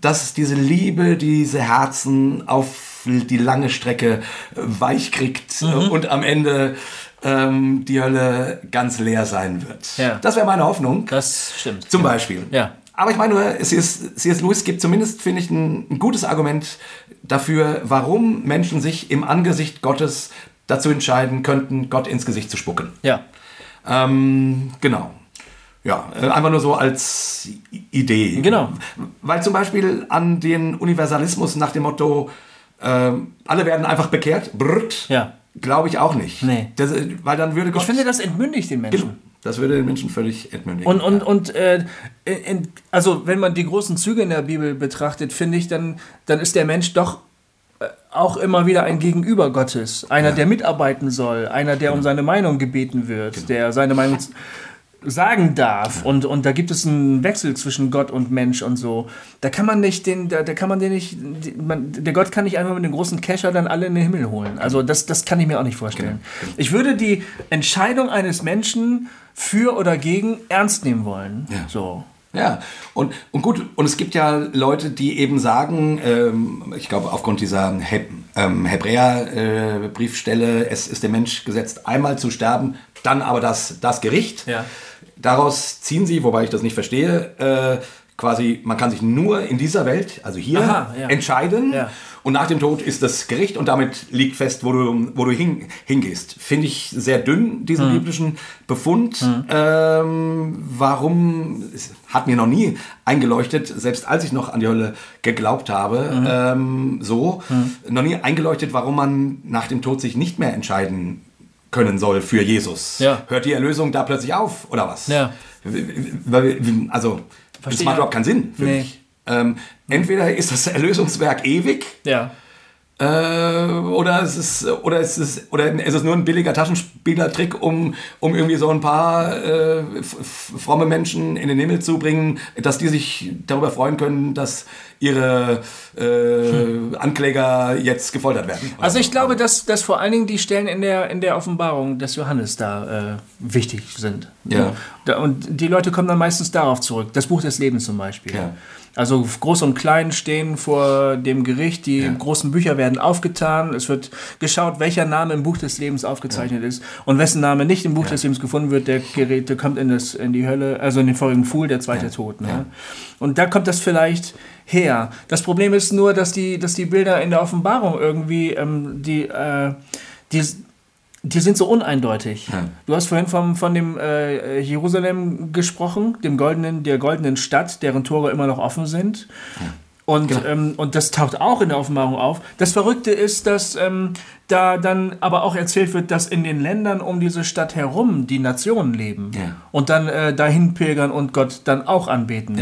Speaker 2: dass diese Liebe, diese Herzen auf die lange Strecke äh, weich kriegt äh, und am Ende ähm, die Hölle ganz leer sein wird.
Speaker 3: Ja.
Speaker 2: Das wäre meine Hoffnung.
Speaker 3: Das stimmt.
Speaker 2: Zum Beispiel.
Speaker 3: Ja.
Speaker 2: Aber ich meine, nur, C.S. C.S. Lewis gibt zumindest, finde ich, ein, ein gutes Argument dafür, warum Menschen sich im Angesicht Gottes dazu entscheiden könnten, Gott ins Gesicht zu spucken.
Speaker 3: Ja.
Speaker 2: Ähm, genau. Ja, äh, einfach nur so als Idee.
Speaker 3: Genau.
Speaker 2: Weil zum Beispiel an den Universalismus nach dem Motto, ähm, alle werden einfach bekehrt, brrrt,
Speaker 3: Ja.
Speaker 2: glaube ich auch nicht.
Speaker 3: Nee.
Speaker 2: Das, äh, weil dann würde Gott...
Speaker 3: Ich finde, das entmündigt den Menschen.
Speaker 2: Das würde den Menschen völlig entmündigen.
Speaker 3: Und, und, und äh, in, also wenn man die großen Züge in der Bibel betrachtet, finde ich, dann, dann ist der Mensch doch äh, auch immer wieder ein Gegenüber Gottes. Einer, der mitarbeiten soll, einer, der um seine Meinung gebeten wird, der seine Meinung sagen darf. Und, und da gibt es einen Wechsel zwischen Gott und Mensch und so. Da kann man nicht den, da, da kann man den nicht, man, der Gott kann nicht einfach mit dem großen Kescher dann alle in den Himmel holen. Also das, das kann ich mir auch nicht vorstellen. Ich würde die Entscheidung eines Menschen für oder gegen ernst nehmen wollen.
Speaker 2: Ja.
Speaker 3: So.
Speaker 2: Ja, und, und gut, und es gibt ja Leute, die eben sagen, ähm, ich glaube aufgrund dieser Heb ähm, Hebräer-Briefstelle, es ist dem Mensch gesetzt, einmal zu sterben, dann aber das, das Gericht.
Speaker 3: Ja.
Speaker 2: Daraus ziehen sie, wobei ich das nicht verstehe, äh, quasi, man kann sich nur in dieser Welt, also hier,
Speaker 3: Aha, ja.
Speaker 2: entscheiden.
Speaker 3: Ja.
Speaker 2: Und nach dem Tod ist das Gericht und damit liegt fest, wo du, wo du hin, hingehst. Finde ich sehr dünn, diesen
Speaker 3: Hm.
Speaker 2: biblischen Befund. Ähm, warum, es hat mir noch nie eingeleuchtet, selbst als ich noch an die Hölle geglaubt habe,
Speaker 3: Hm.
Speaker 2: ähm, so, noch nie eingeleuchtet, warum man nach dem Tod sich nicht mehr entscheiden können soll für Jesus.
Speaker 3: Ja.
Speaker 2: Hört die Erlösung da plötzlich auf, oder was?
Speaker 3: Ja.
Speaker 2: Also, das
Speaker 3: Verstehe.
Speaker 2: macht überhaupt keinen Sinn für
Speaker 3: Nee.
Speaker 2: mich. Ähm, entweder ist das Erlösungswerk ewig
Speaker 3: Ja.
Speaker 2: Äh, oder es ist oder es ist oder es ist nur ein billiger Taschenspielertrick, um, um irgendwie so ein paar äh, fromme Menschen in den Himmel zu bringen, dass die sich darüber freuen können, dass ihre äh, Ankläger jetzt gefoltert werden.
Speaker 3: Also ich glaube, dass, dass vor allen Dingen die Stellen in der, in der Offenbarung des Johannes da äh, wichtig sind.
Speaker 2: Ja.
Speaker 3: Und die Leute kommen dann meistens darauf zurück. Das Buch des Lebens zum Beispiel.
Speaker 2: Ja.
Speaker 3: Also Groß und Klein stehen vor dem Gericht, die
Speaker 2: Ja.
Speaker 3: großen Bücher werden aufgetan, es wird geschaut, welcher Name im Buch des Lebens aufgezeichnet ist und wessen Name nicht im Buch des Lebens gefunden wird, der gerät, der kommt in, das, in die Hölle, also in den vorigen Pfuhl, der zweite Tod. Ne?
Speaker 2: Ja.
Speaker 3: Und da kommt das vielleicht her. Das Problem ist nur, dass die, dass die Bilder in der Offenbarung irgendwie, ähm, die, äh, die, die sind so uneindeutig.
Speaker 2: Ja.
Speaker 3: Du hast vorhin vom, von dem äh, Jerusalem gesprochen, dem goldenen, der goldenen Stadt, deren Tore immer noch offen sind. Und,
Speaker 2: Genau.
Speaker 3: ähm, und das taucht auch in der Offenbarung auf. Das Verrückte ist, dass ähm, da dann aber auch erzählt wird, dass in den Ländern um diese Stadt herum die Nationen leben
Speaker 2: Ja.
Speaker 3: und dann äh, dahin pilgern und Gott dann auch anbeten.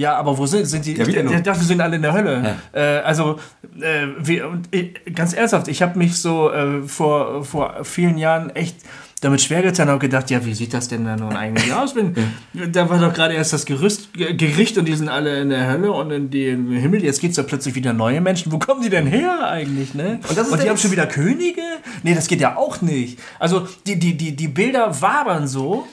Speaker 2: Ja.
Speaker 3: Ja, aber wo sind, sind die?
Speaker 2: Ja,
Speaker 3: ich, ich dachte, sie sind alle in der Hölle. Äh, also, äh, wie, und, ich, ganz ernsthaft, ich habe mich so äh, vor, vor vielen Jahren echt damit schwer getan und gedacht, ja, wie sieht das denn da nun eigentlich aus? Wenn, Da war doch gerade erst das Gerüst, Ge- Gericht und die sind alle in der Hölle und in den Himmel. Jetzt gibt es da plötzlich wieder neue Menschen. Wo kommen die denn her eigentlich? Ne?
Speaker 2: Und ist
Speaker 3: die haben schon wieder Könige? Nee, das geht ja auch nicht. Also, die, die, die, die Bilder wabern so.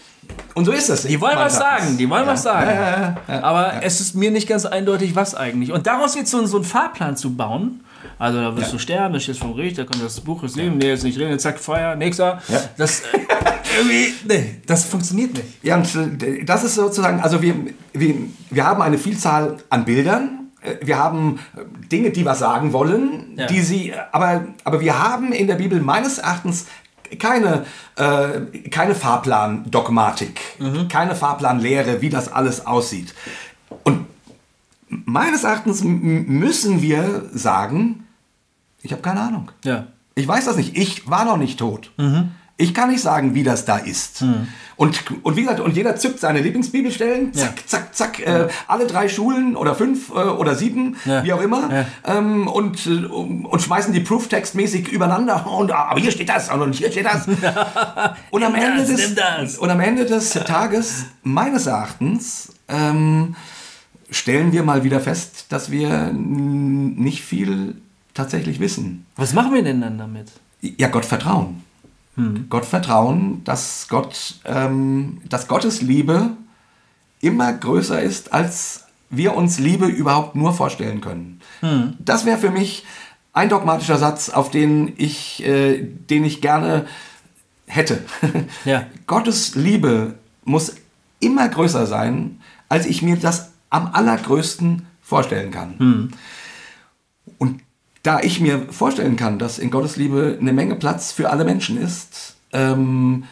Speaker 2: Und so ist das.
Speaker 3: Die wollen was sagen, die wollen was sagen. Aber es ist mir nicht ganz eindeutig, was eigentlich. Und daraus jetzt so, so einen Fahrplan zu bauen, also da wirst du sterben, das steht vom Gericht, da kommt das Buch des Lebens, nee, ist nicht drin, zack, Feuer, nächster.
Speaker 2: Ja.
Speaker 3: Das, äh, irgendwie, nee, das funktioniert nicht.
Speaker 2: Ja, und äh, das ist sozusagen, also wir, wir, wir haben eine Vielzahl an Bildern. Äh, Wir haben Dinge, die was sagen wollen,
Speaker 3: Ja.
Speaker 2: die sie, aber, aber wir haben in der Bibel meines Erachtens keine, äh, keine Fahrplan-Dogmatik, keine Fahrplanlehre, wie das alles aussieht. Und meines Erachtens müssen wir sagen, ich habe keine Ahnung.
Speaker 3: Ja.
Speaker 2: Ich weiß das nicht. Ich war noch nicht tot. Ich kann nicht sagen, wie das da ist. Und, und wie gesagt, und jeder zückt seine Lieblingsbibelstellen, zack,
Speaker 3: Ja.
Speaker 2: zack, zack, äh, alle drei Schulen oder fünf äh, oder sieben,
Speaker 3: Ja.
Speaker 2: wie auch immer,
Speaker 3: Ja.
Speaker 2: ähm, und, äh, und schmeißen die Proof-Text-mäßig übereinander. Und, ah, aber hier steht das und hier steht das. und, am Ende des,
Speaker 3: das.
Speaker 2: und am Ende des Tages, meines Erachtens, ähm, stellen wir mal wieder fest, dass wir nicht viel tatsächlich wissen.
Speaker 3: Was machen wir denn dann damit?
Speaker 2: Ja, Gott vertrauen. Gott vertrauen, dass Gott, ähm, dass Gottes Liebe immer größer ist, als wir uns Liebe überhaupt nur vorstellen können. Das wäre für mich ein dogmatischer Satz, auf den ich, äh, den ich gerne hätte.
Speaker 3: Ja.
Speaker 2: Gottes Liebe muss immer größer sein, als ich mir das am allergrößten vorstellen kann. Und da ich mir vorstellen kann, dass in Gottes Liebe eine Menge Platz für alle Menschen ist, ähm,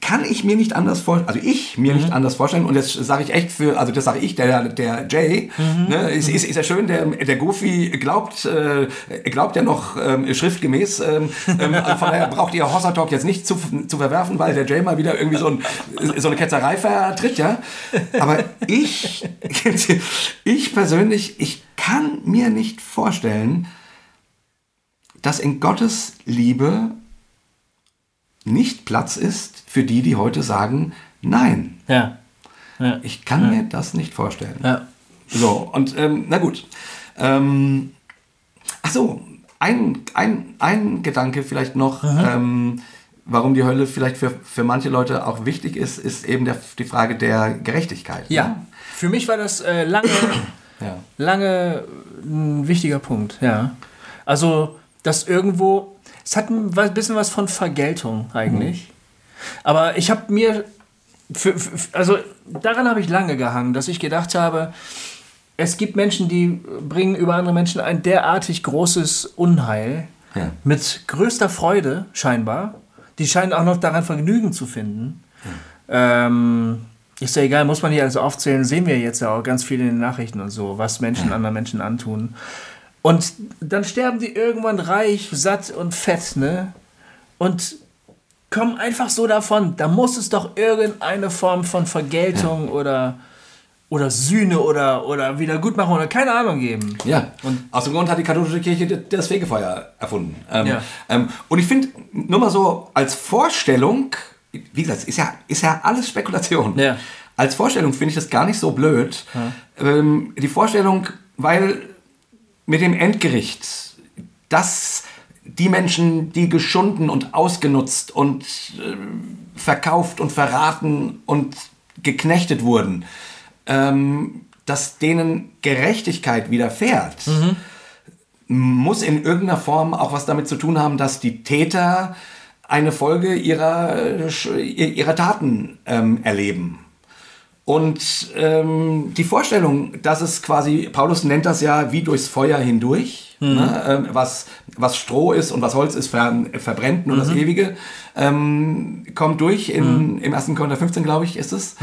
Speaker 2: kann ich mir nicht anders vorstellen, also ich mir
Speaker 3: Mhm.
Speaker 2: nicht anders vorstellen, und das sage ich echt für, also das sage ich, der, der Jay,
Speaker 3: Mhm.
Speaker 2: ne, ist, ist, ist ja schön, der, der Goofy glaubt, äh, glaubt ja noch ähm, schriftgemäß, ähm, ähm, also von daher braucht ihr Hossa Talk jetzt nicht zu, zu verwerfen, weil der Jay mal wieder irgendwie so, ein, so eine Ketzerei vertritt, ja. Aber ich, ich persönlich, ich kann mir nicht vorstellen, dass in Gottes Liebe nicht Platz ist für die, die heute sagen, nein.
Speaker 3: Ja. Ja.
Speaker 2: Ich kann mir das nicht vorstellen.
Speaker 3: ja.
Speaker 2: So, und ähm, na gut. Ähm, ach so, ein, ein, ein Gedanke vielleicht noch, ähm, warum die Hölle vielleicht für, für manche Leute auch wichtig ist, ist eben der, die Frage der Gerechtigkeit.
Speaker 3: Ja. Für mich war das äh, lange,
Speaker 2: Ja.
Speaker 3: lange ein wichtiger Punkt, ja. Also, dass irgendwo, es hat ein bisschen was von Vergeltung eigentlich. Aber ich habe mir, für, für, also daran habe ich lange gehangen, dass ich gedacht habe, es gibt Menschen, die bringen über andere Menschen ein derartig großes Unheil
Speaker 2: Ja.
Speaker 3: mit größter Freude scheinbar. Die scheinen auch noch daran Vergnügen zu finden. Ähm, ist ja egal, muss man hier alles aufzählen, sehen wir jetzt ja auch ganz viel in den Nachrichten und so, was Menschen anderen Menschen antun. Und dann sterben die irgendwann reich, satt und fett, ne? Und kommen einfach so davon. Da muss es doch irgendeine Form von Vergeltung oder, oder Sühne oder, oder Wiedergutmachung oder keine Ahnung geben.
Speaker 2: Ja, und aus dem Grund hat die katholische Kirche das Fegefeuer erfunden. Ähm,
Speaker 3: Ja.
Speaker 2: ähm, und ich finde, nur mal so als Vorstellung, wie gesagt, ist ja, ist ja alles Spekulation.
Speaker 3: Ja.
Speaker 2: Als Vorstellung finde ich das gar nicht so blöd. Ähm, die Vorstellung, weil mit dem Endgericht, dass die Menschen, die geschunden und ausgenutzt und äh, verkauft und verraten und geknechtet wurden, ähm, dass denen Gerechtigkeit widerfährt, muss in irgendeiner Form auch was damit zu tun haben, dass die Täter eine Folge ihrer, äh, ihrer Taten ähm, erleben. Und ähm, die Vorstellung, dass es quasi, Paulus nennt das ja wie durchs Feuer hindurch, ne, ähm, was, was Stroh ist und was Holz ist, ver, verbrennt nur das Ewige, ähm, kommt durch in, im 1. Korinther 15, glaube ich, ist es.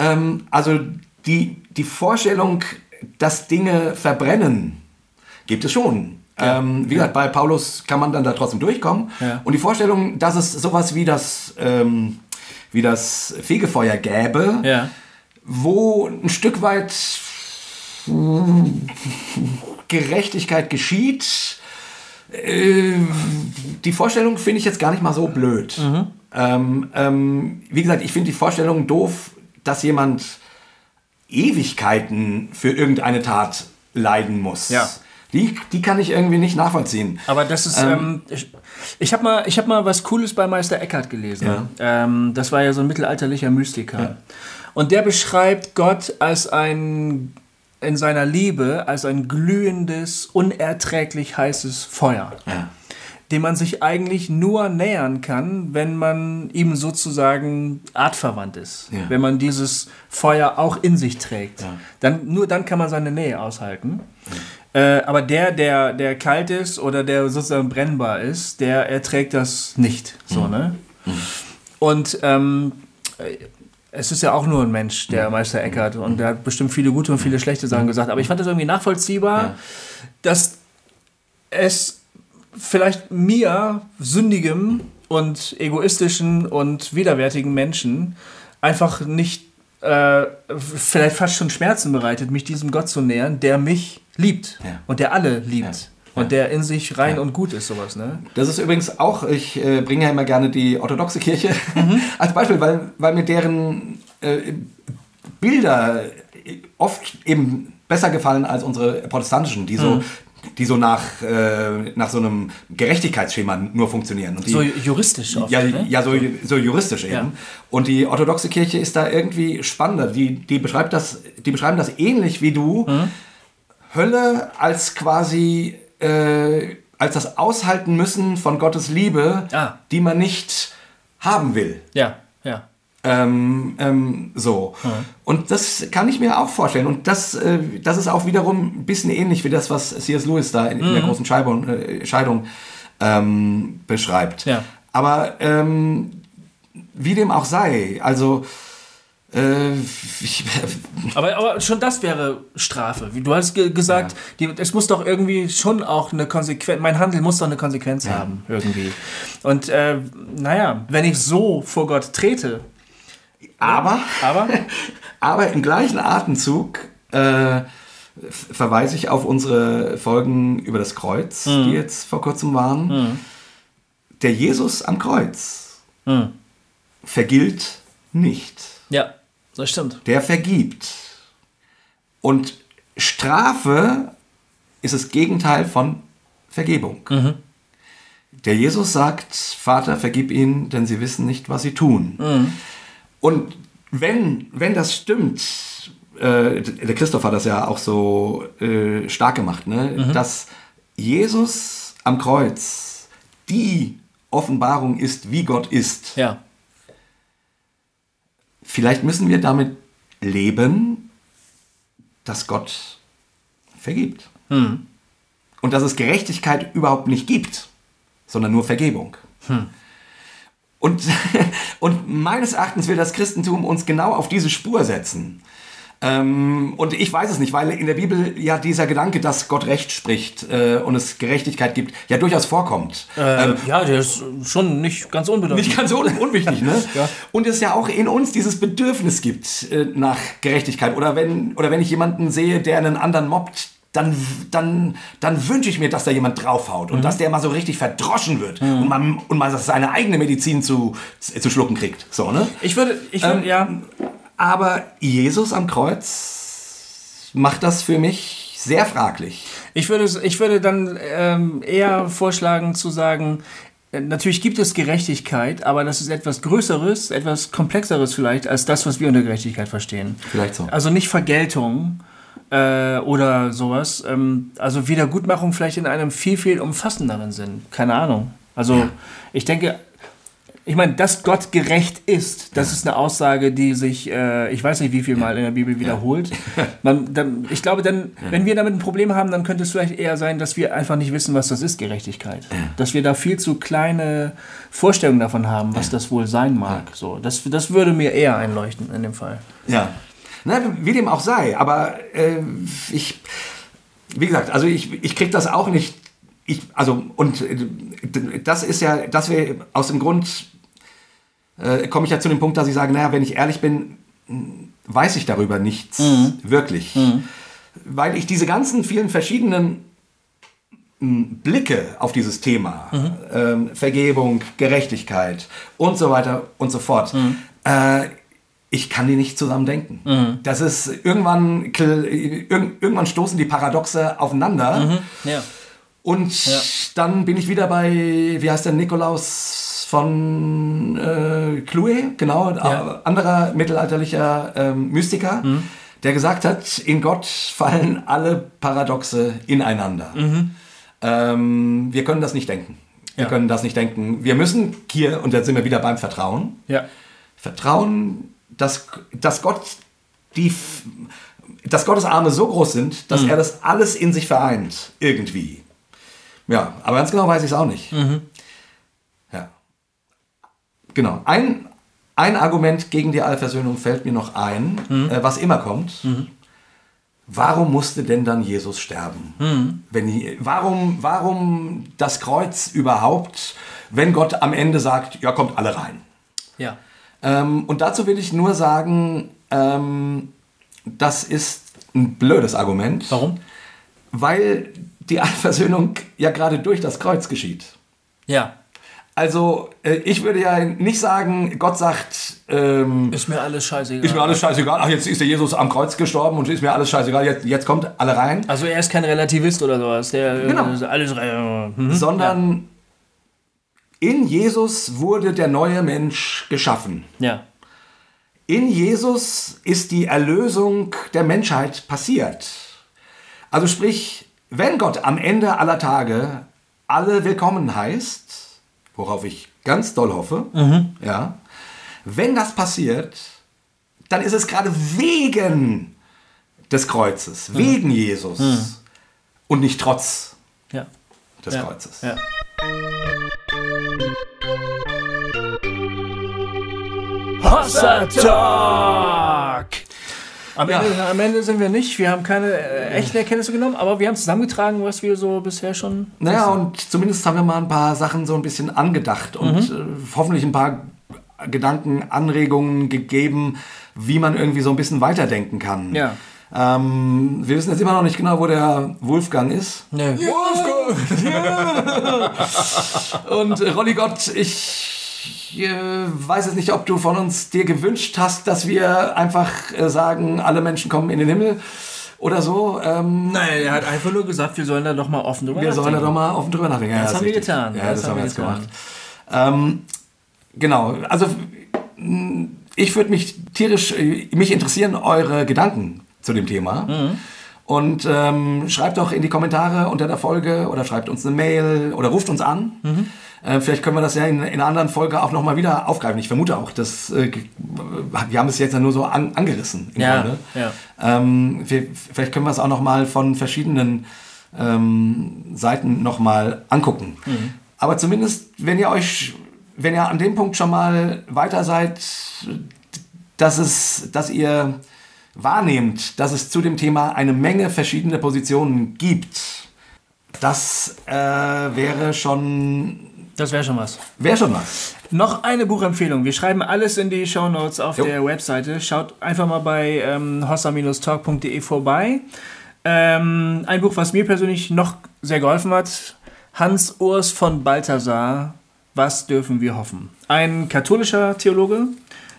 Speaker 2: Ähm, also die, die Vorstellung, dass Dinge verbrennen, gibt es schon. Ähm, wie gesagt, bei Paulus kann man dann da trotzdem durchkommen.
Speaker 3: Ja.
Speaker 2: Und die Vorstellung, dass es sowas wie das, ähm, wie das Fegefeuer gäbe,
Speaker 3: Ja.
Speaker 2: Wo ein Stück weit Gerechtigkeit geschieht. Äh, Die Vorstellung finde ich jetzt gar nicht mal so blöd. Ähm, ähm, wie gesagt, ich finde die Vorstellung doof, dass jemand Ewigkeiten für irgendeine Tat leiden muss.
Speaker 3: Ja.
Speaker 2: Die, die kann ich irgendwie nicht nachvollziehen.
Speaker 3: Aber das ist, ähm, ich, ich habe mal, ich hab mal was Cooles bei Meister Eckhart gelesen.
Speaker 2: Ja.
Speaker 3: Ähm, das war ja so ein mittelalterlicher Mystiker. Und der beschreibt Gott als ein, in seiner Liebe, als ein glühendes, unerträglich heißes Feuer.
Speaker 2: Ja.
Speaker 3: Dem man sich eigentlich nur nähern kann, wenn man ihm sozusagen artverwandt ist.
Speaker 2: Ja.
Speaker 3: Wenn man dieses Feuer auch in sich trägt.
Speaker 2: Ja.
Speaker 3: Dann, nur dann kann man seine Nähe aushalten. Äh, aber der, der, der kalt ist oder der sozusagen brennbar ist, der erträgt das nicht. So, ne? Und ähm, äh, es ist ja auch nur ein Mensch, der Meister Eckhart, und der hat bestimmt viele gute und viele schlechte Sachen gesagt. Aber ich fand das irgendwie nachvollziehbar,
Speaker 2: Ja.
Speaker 3: dass es vielleicht mir, sündigem und egoistischen und widerwärtigen Menschen, einfach nicht, äh, vielleicht fast schon Schmerzen bereitet, mich diesem Gott zu nähern, der mich liebt
Speaker 2: Ja.
Speaker 3: und der alle liebt.
Speaker 2: Ja.
Speaker 3: Und der in sich rein und gut ist, sowas, ne?
Speaker 2: Das ist übrigens auch, ich äh, bringe ja immer gerne die orthodoxe Kirche
Speaker 3: Mhm.
Speaker 2: als Beispiel, weil, weil mir deren äh, Bilder oft eben besser gefallen als unsere protestantischen, die so, die so nach, äh, nach so einem Gerechtigkeitsschema nur funktionieren. Die,
Speaker 3: So juristisch oft,
Speaker 2: ja,
Speaker 3: ne?
Speaker 2: ja so, so juristisch eben.
Speaker 3: Ja.
Speaker 2: Und die orthodoxe Kirche ist da irgendwie spannender. Die, die, beschreibt das, die beschreiben das ähnlich wie du.
Speaker 3: Mhm.
Speaker 2: Hölle als quasi äh, als das Aushalten müssen von Gottes Liebe,
Speaker 3: Ah.
Speaker 2: die man nicht haben will.
Speaker 3: Ja, ja.
Speaker 2: Ähm, ähm, so. Und das kann ich mir auch vorstellen. Und das, äh, das ist auch wiederum ein bisschen ähnlich wie das, was C.S. Lewis da in, in der großen Scheibung, äh, Scheidung ähm, beschreibt.
Speaker 3: Ja.
Speaker 2: Aber ähm, wie dem auch sei, also äh, ich,
Speaker 3: Aber, aber schon das wäre Strafe. Wie du hast ge gesagt, die, es muss doch irgendwie schon auch eine Konsequenz, mein Handel muss doch eine Konsequenz haben, irgendwie. Und äh, naja, wenn ich so vor Gott trete,
Speaker 2: aber,
Speaker 3: aber
Speaker 2: aber im gleichen Atemzug äh, verweise ich auf unsere Folgen über das Kreuz, die jetzt vor kurzem waren. Der Jesus am Kreuz vergilt nicht.
Speaker 3: ja, das stimmt.
Speaker 2: Der vergibt. Und Strafe ist das Gegenteil von Vergebung. Der Jesus sagt, Vater, vergib ihnen, denn sie wissen nicht, was sie tun. Und wenn, wenn das stimmt, äh, der Christoph hat das ja auch so äh, stark gemacht, ne? dass Jesus am Kreuz die Offenbarung ist, wie Gott ist.
Speaker 3: Ja.
Speaker 2: Vielleicht müssen wir damit leben, dass Gott vergibt. Und dass es Gerechtigkeit überhaupt nicht gibt, sondern nur Vergebung. Und, und meines Erachtens will das Christentum uns genau auf diese Spur setzen. Ähm, und ich weiß es nicht, weil in der Bibel ja dieser Gedanke, dass Gott Recht spricht äh, und es Gerechtigkeit gibt, ja durchaus vorkommt.
Speaker 3: Äh, ja, der ist schon nicht ganz unbedeutend.
Speaker 2: Nicht ganz un unwichtig, ne?
Speaker 3: Ja.
Speaker 2: Und es ja auch in uns dieses Bedürfnis gibt äh, nach Gerechtigkeit. Oder wenn, oder wenn ich jemanden sehe, der einen anderen mobbt, dann, dann, dann wünsche ich mir, dass da jemand draufhaut und dass der mal so richtig verdroschen wird und, man, und mal seine eigene Medizin zu, zu schlucken kriegt. So, ne?
Speaker 3: ich würde, ich würde,
Speaker 2: Ähm,
Speaker 3: ja,
Speaker 2: Aber Jesus am Kreuz macht das für mich sehr fraglich.
Speaker 3: Ich würde, ich würde dann ähm, eher vorschlagen zu sagen, äh, natürlich gibt es Gerechtigkeit, aber das ist etwas Größeres, etwas Komplexeres vielleicht als das, was wir unter Gerechtigkeit verstehen.
Speaker 2: Vielleicht so.
Speaker 3: Also nicht Vergeltung äh, oder sowas. Ähm, also Wiedergutmachung vielleicht in einem viel, viel umfassenderen Sinn. Keine Ahnung. Also ich denke, ich meine, dass Gott gerecht ist, das ist eine Aussage, die sich, äh, ich weiß nicht, wie viel Mal in der Bibel wiederholt. Man, dann, ich glaube, dann, wenn wir damit ein Problem haben, dann könnte es vielleicht eher sein, dass wir einfach nicht wissen, was das ist, Gerechtigkeit. Dass wir da viel zu kleine Vorstellungen davon haben, was das wohl sein mag. So, das, das würde mir eher einleuchten in dem Fall.
Speaker 2: Ja. Na, wie dem auch sei, aber äh, ich, wie gesagt, also ich, ich krieg das auch nicht. Ich, also, und äh, das ist ja, dass wir aus dem Grund, äh, komme ich ja zu dem Punkt, dass ich sage, naja, wenn ich ehrlich bin, weiß ich darüber nichts wirklich. Weil ich diese ganzen vielen verschiedenen m, Blicke auf dieses Thema, ähm, Vergebung, Gerechtigkeit und so weiter und so fort, äh, ich kann die nicht zusammen denken. Das ist irgendwann, irgendwann stoßen die Paradoxe aufeinander.
Speaker 3: Ja.
Speaker 2: und dann bin ich wieder bei, wie heißt der, Nikolaus von äh, Clue, genau,
Speaker 3: Ja.
Speaker 2: anderer mittelalterlicher ähm, Mystiker, der gesagt hat, in Gott fallen alle Paradoxe ineinander. Ähm, wir können das nicht denken. Wir
Speaker 3: Ja.
Speaker 2: können das nicht denken. Wir müssen hier, und jetzt sind wir wieder beim Vertrauen,
Speaker 3: Ja.
Speaker 2: Vertrauen, dass, dass Gott die, dass Gottes Arme so groß sind, dass er das alles in sich vereint, irgendwie. Ja, aber ganz genau weiß ich es auch nicht. Ja. Genau. Ein, ein Argument gegen die Allversöhnung fällt mir noch ein, äh, was immer kommt. Warum musste denn dann Jesus sterben? Wenn, die- warum, warum das Kreuz überhaupt, wenn Gott am Ende sagt, ja, kommt alle rein?
Speaker 3: Ja.
Speaker 2: Ähm, und dazu will ich nur sagen, ähm, das ist ein blödes Argument.
Speaker 3: Warum?
Speaker 2: Weil die Allversöhnung ja gerade durch das Kreuz geschieht.
Speaker 3: Ja.
Speaker 2: Also äh, ich würde ja nicht sagen, Gott sagt, ähm,
Speaker 3: Ist mir alles scheißegal.
Speaker 2: ist mir alles scheißegal, ach jetzt ist der Jesus am Kreuz gestorben und ist mir alles scheißegal, jetzt, jetzt kommt alle rein.
Speaker 3: Also er ist kein Relativist oder sowas. Der
Speaker 2: Genau.
Speaker 3: äh, alles. Äh, hm?
Speaker 2: Sondern in Jesus wurde der neue Mensch geschaffen.
Speaker 3: Ja.
Speaker 2: In Jesus ist die Erlösung der Menschheit passiert. Also sprich, wenn Gott am Ende aller Tage alle willkommen heißt, worauf ich ganz doll hoffe, ja, wenn das passiert, dann ist es gerade wegen des Kreuzes, wegen Jesus und nicht trotz
Speaker 3: Ja.
Speaker 2: des
Speaker 3: Ja.
Speaker 2: Kreuzes.
Speaker 3: Ja.
Speaker 1: Hossa Talk.
Speaker 3: Am, Ende, am Ende sind wir nicht. Wir haben keine äh, echten Erkenntnisse genommen, aber wir haben zusammengetragen, was wir so bisher schon.
Speaker 2: Naja, und zumindest haben wir mal ein paar Sachen so ein bisschen angedacht und
Speaker 3: Mhm.
Speaker 2: äh, hoffentlich ein paar Gedanken, Anregungen gegeben, wie man irgendwie so ein bisschen weiterdenken kann.
Speaker 3: Ja.
Speaker 2: Ähm, wir wissen jetzt immer noch nicht genau, wo der Wolfgang ist.
Speaker 3: Nee.
Speaker 2: Und äh, Rolli Gott, ich äh, weiß jetzt nicht, ob du von uns dir gewünscht hast, dass wir einfach äh, sagen, alle Menschen kommen in den Himmel oder so. Ähm,
Speaker 3: Nein, er hat einfach nur gesagt, wir sollen da doch mal offen drüber
Speaker 2: wir sollen da
Speaker 3: nachdenken.
Speaker 2: doch mal offen drüber nachdenken. Ja,
Speaker 3: Das
Speaker 2: ist
Speaker 3: haben wir getan.
Speaker 2: Ja, das, haben wir jetzt
Speaker 3: getan.
Speaker 2: gemacht. Ähm, genau, also mh, ich würde mich tierisch, äh, mich interessieren eure Gedanken zu dem Thema.
Speaker 3: Mhm.
Speaker 2: Und ähm, schreibt doch in die Kommentare unter der Folge oder schreibt uns eine Mail oder ruft uns an.
Speaker 3: Mhm.
Speaker 2: Äh, vielleicht können wir das ja in, in einer anderen Folge auch nochmal wieder aufgreifen. Ich vermute auch, dass äh, wir haben es jetzt ja nur so an, angerissen im
Speaker 3: Ja,
Speaker 2: Grunde.
Speaker 3: ja.
Speaker 2: Ähm, wir, vielleicht können wir es auch nochmal von verschiedenen ähm, Seiten nochmal angucken.
Speaker 3: Mhm.
Speaker 2: Aber zumindest, wenn ihr euch, wenn ihr an dem Punkt schon mal weiter seid, dass es, dass ihr wahrnehmt, dass es zu dem Thema eine Menge verschiedene Positionen gibt, das äh, wäre schon,
Speaker 3: Das wäre schon was.
Speaker 2: wäre schon was.
Speaker 3: Noch eine Buchempfehlung. Wir schreiben alles in die Shownotes auf
Speaker 2: Jo.
Speaker 3: der Webseite. Schaut einfach mal bei ähm, hossa-talk.de vorbei. Ähm, ein Buch, was mir persönlich noch sehr geholfen hat. Hans Urs von Balthasar. Was dürfen wir hoffen? Ein katholischer Theologe,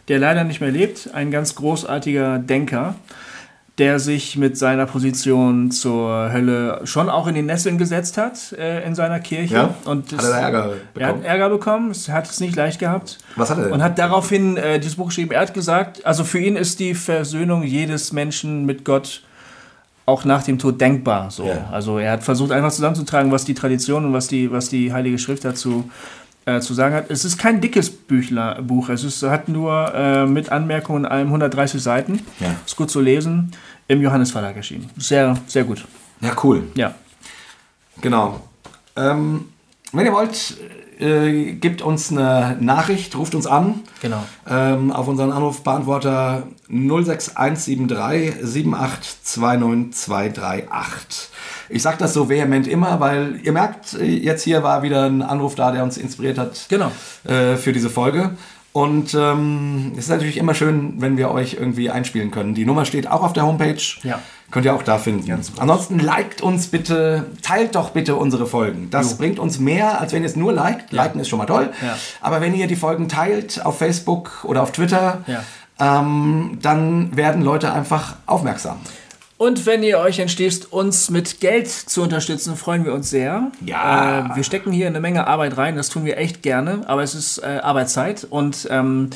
Speaker 3: der leider nicht mehr lebt. Ein ganz großartiger Denker, der sich mit seiner Position zur Hölle schon auch in die Nesseln gesetzt hat äh, in seiner Kirche.
Speaker 2: Ja?
Speaker 3: Und
Speaker 2: Hat er Ärger
Speaker 3: er hat
Speaker 2: bekommen?
Speaker 3: Ärger bekommen, es hat es nicht leicht gehabt.
Speaker 2: Was hat er denn?
Speaker 3: Und hat daraufhin äh, dieses Buch geschrieben. Er hat gesagt, also für ihn ist die Versöhnung jedes Menschen mit Gott auch nach dem Tod denkbar. So.
Speaker 2: Ja.
Speaker 3: Also er hat versucht einfach zusammenzutragen, was die Tradition und was die, was die Heilige Schrift dazu äh, zu sagen hat. Es ist kein dickes Büchler, Buch. Es ist, hat nur äh, mit Anmerkungen allem 130 Seiten.
Speaker 2: Ja.
Speaker 3: Ist gut zu lesen. Im Johannes Verlag erschienen. Sehr, sehr gut.
Speaker 2: Ja, cool.
Speaker 3: Ja.
Speaker 2: Genau. Ähm, wenn ihr wollt, äh, gebt uns eine Nachricht, ruft uns an.
Speaker 3: Genau.
Speaker 2: Ähm, auf unseren Anrufbeantworter 06173 7829238. Ich sage das so vehement immer, weil ihr merkt, jetzt hier war wieder ein Anruf da, der uns inspiriert hat
Speaker 3: Genau.
Speaker 2: äh, für diese Folge. Und ähm, es ist natürlich immer schön, wenn wir euch irgendwie einspielen können. Die Nummer steht auch auf der Homepage.
Speaker 3: Ja.
Speaker 2: Könnt ihr auch da finden. Ansonsten liked uns bitte, teilt doch bitte unsere Folgen. Das bringt uns mehr, als wenn ihr es nur liked. Liken ist schon mal toll.
Speaker 3: Ja.
Speaker 2: Aber wenn ihr die Folgen teilt auf Facebook oder auf Twitter,
Speaker 3: Ja.
Speaker 2: ähm, dann werden Leute einfach aufmerksam.
Speaker 3: Und wenn ihr euch entschließt, uns mit Geld zu unterstützen, freuen wir uns sehr.
Speaker 2: Ja.
Speaker 3: Äh, wir stecken hier eine Menge Arbeit rein, das tun wir echt gerne, aber es ist äh, Arbeitszeit und ähm,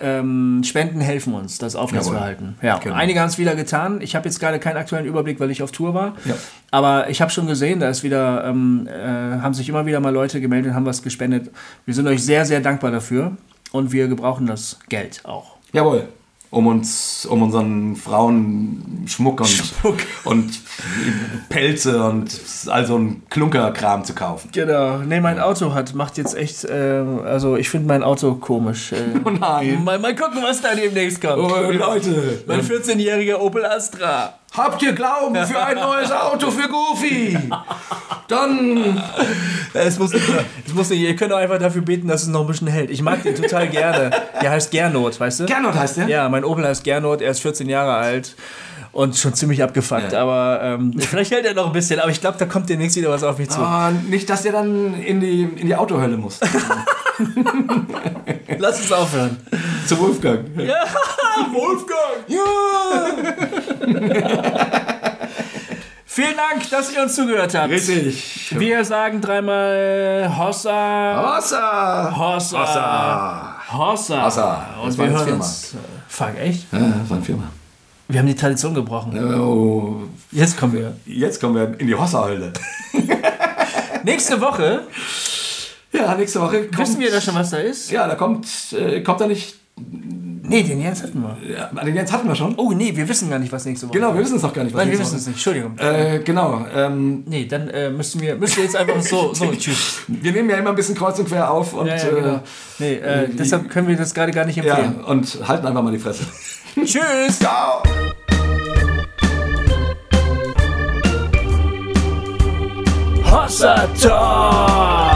Speaker 3: ähm, Spenden helfen uns, das aufrechtzuerhalten. Ja,
Speaker 2: Genau.
Speaker 3: einige haben es wieder getan. Ich habe jetzt gerade keinen aktuellen Überblick, weil ich auf Tour war.
Speaker 2: Ja.
Speaker 3: Aber ich habe schon gesehen, da ist wieder, ähm, äh, haben sich immer wieder mal Leute gemeldet, haben was gespendet. Wir sind euch sehr, sehr dankbar dafür und wir gebrauchen das Geld auch.
Speaker 2: Jawohl. Um uns, um unseren Frauen Schmuck und,
Speaker 3: Schmuck.
Speaker 2: und Pelze und all so ein Klunkerkram zu kaufen.
Speaker 3: Genau. Nee, mein Auto hat, macht jetzt echt, äh, also ich finde mein Auto komisch. Äh,
Speaker 2: Oh nein.
Speaker 3: mal, mal gucken, was da demnächst kommt.
Speaker 2: Oh, Leute.
Speaker 3: Mein 14-jähriger Opel Astra.
Speaker 2: Habt ihr Glauben für ein neues Auto für Goofy? Dann.
Speaker 3: Es muss, nicht, es muss nicht, ihr könnt auch einfach dafür beten, dass es noch ein bisschen hält. Ich mag den total gerne. Der heißt Gernot, weißt du?
Speaker 2: Gernot heißt der?
Speaker 3: Ja, mein Opel heißt Gernot, er ist 14 Jahre alt und schon ziemlich abgefuckt.
Speaker 2: Ja.
Speaker 3: Aber ähm, vielleicht hält er noch ein bisschen, aber ich glaube, da kommt demnächst wieder was auf mich zu.
Speaker 2: Ah, nicht, dass der dann in die, in die Autohölle muss.
Speaker 3: Lass uns aufhören.
Speaker 2: Zu Wolfgang.
Speaker 3: Ja, Wolfgang! Vielen Dank, dass ihr uns zugehört habt.
Speaker 2: Richtig.
Speaker 3: Wir sagen dreimal Hossa,
Speaker 2: Hossa.
Speaker 3: Hossa,
Speaker 2: Hossa.
Speaker 3: Hossa.
Speaker 2: Hossa.
Speaker 3: Und wir hören uns. Fuck, echt?
Speaker 2: Ja, das war eine Firma.
Speaker 3: Wir haben die Tradition gebrochen.
Speaker 2: Oh,
Speaker 3: Jetzt kommen wir.
Speaker 2: jetzt kommen wir in die Hossa-Hölle.
Speaker 3: Nächste Woche
Speaker 2: Ja, nächste Woche kommt.
Speaker 3: wissen wir da schon, was da ist.
Speaker 2: Ja, da kommt, äh, kommt da nicht
Speaker 3: Nee, den Jens hatten wir.
Speaker 2: Ja, den Jens hatten wir schon.
Speaker 3: Oh, nee, wir wissen gar nicht, was nächste Woche
Speaker 2: Genau, wir wissen es noch gar nicht. Was
Speaker 3: Nein, wir wissen es nicht. Entschuldigung.
Speaker 2: Äh, genau. Ähm,
Speaker 3: nee, dann äh, müssen, wir, müssen wir jetzt einfach so, so tschüss.
Speaker 2: wir nehmen ja immer ein bisschen kreuz und quer auf und
Speaker 3: Ja, ja, genau. Nee, äh,
Speaker 2: äh,
Speaker 3: deshalb können wir das gerade gar nicht
Speaker 2: äh, ja,
Speaker 3: empfehlen.
Speaker 2: und halten einfach mal die Fresse.
Speaker 3: Tschüss!
Speaker 2: Ciao.
Speaker 1: Hossa Talk.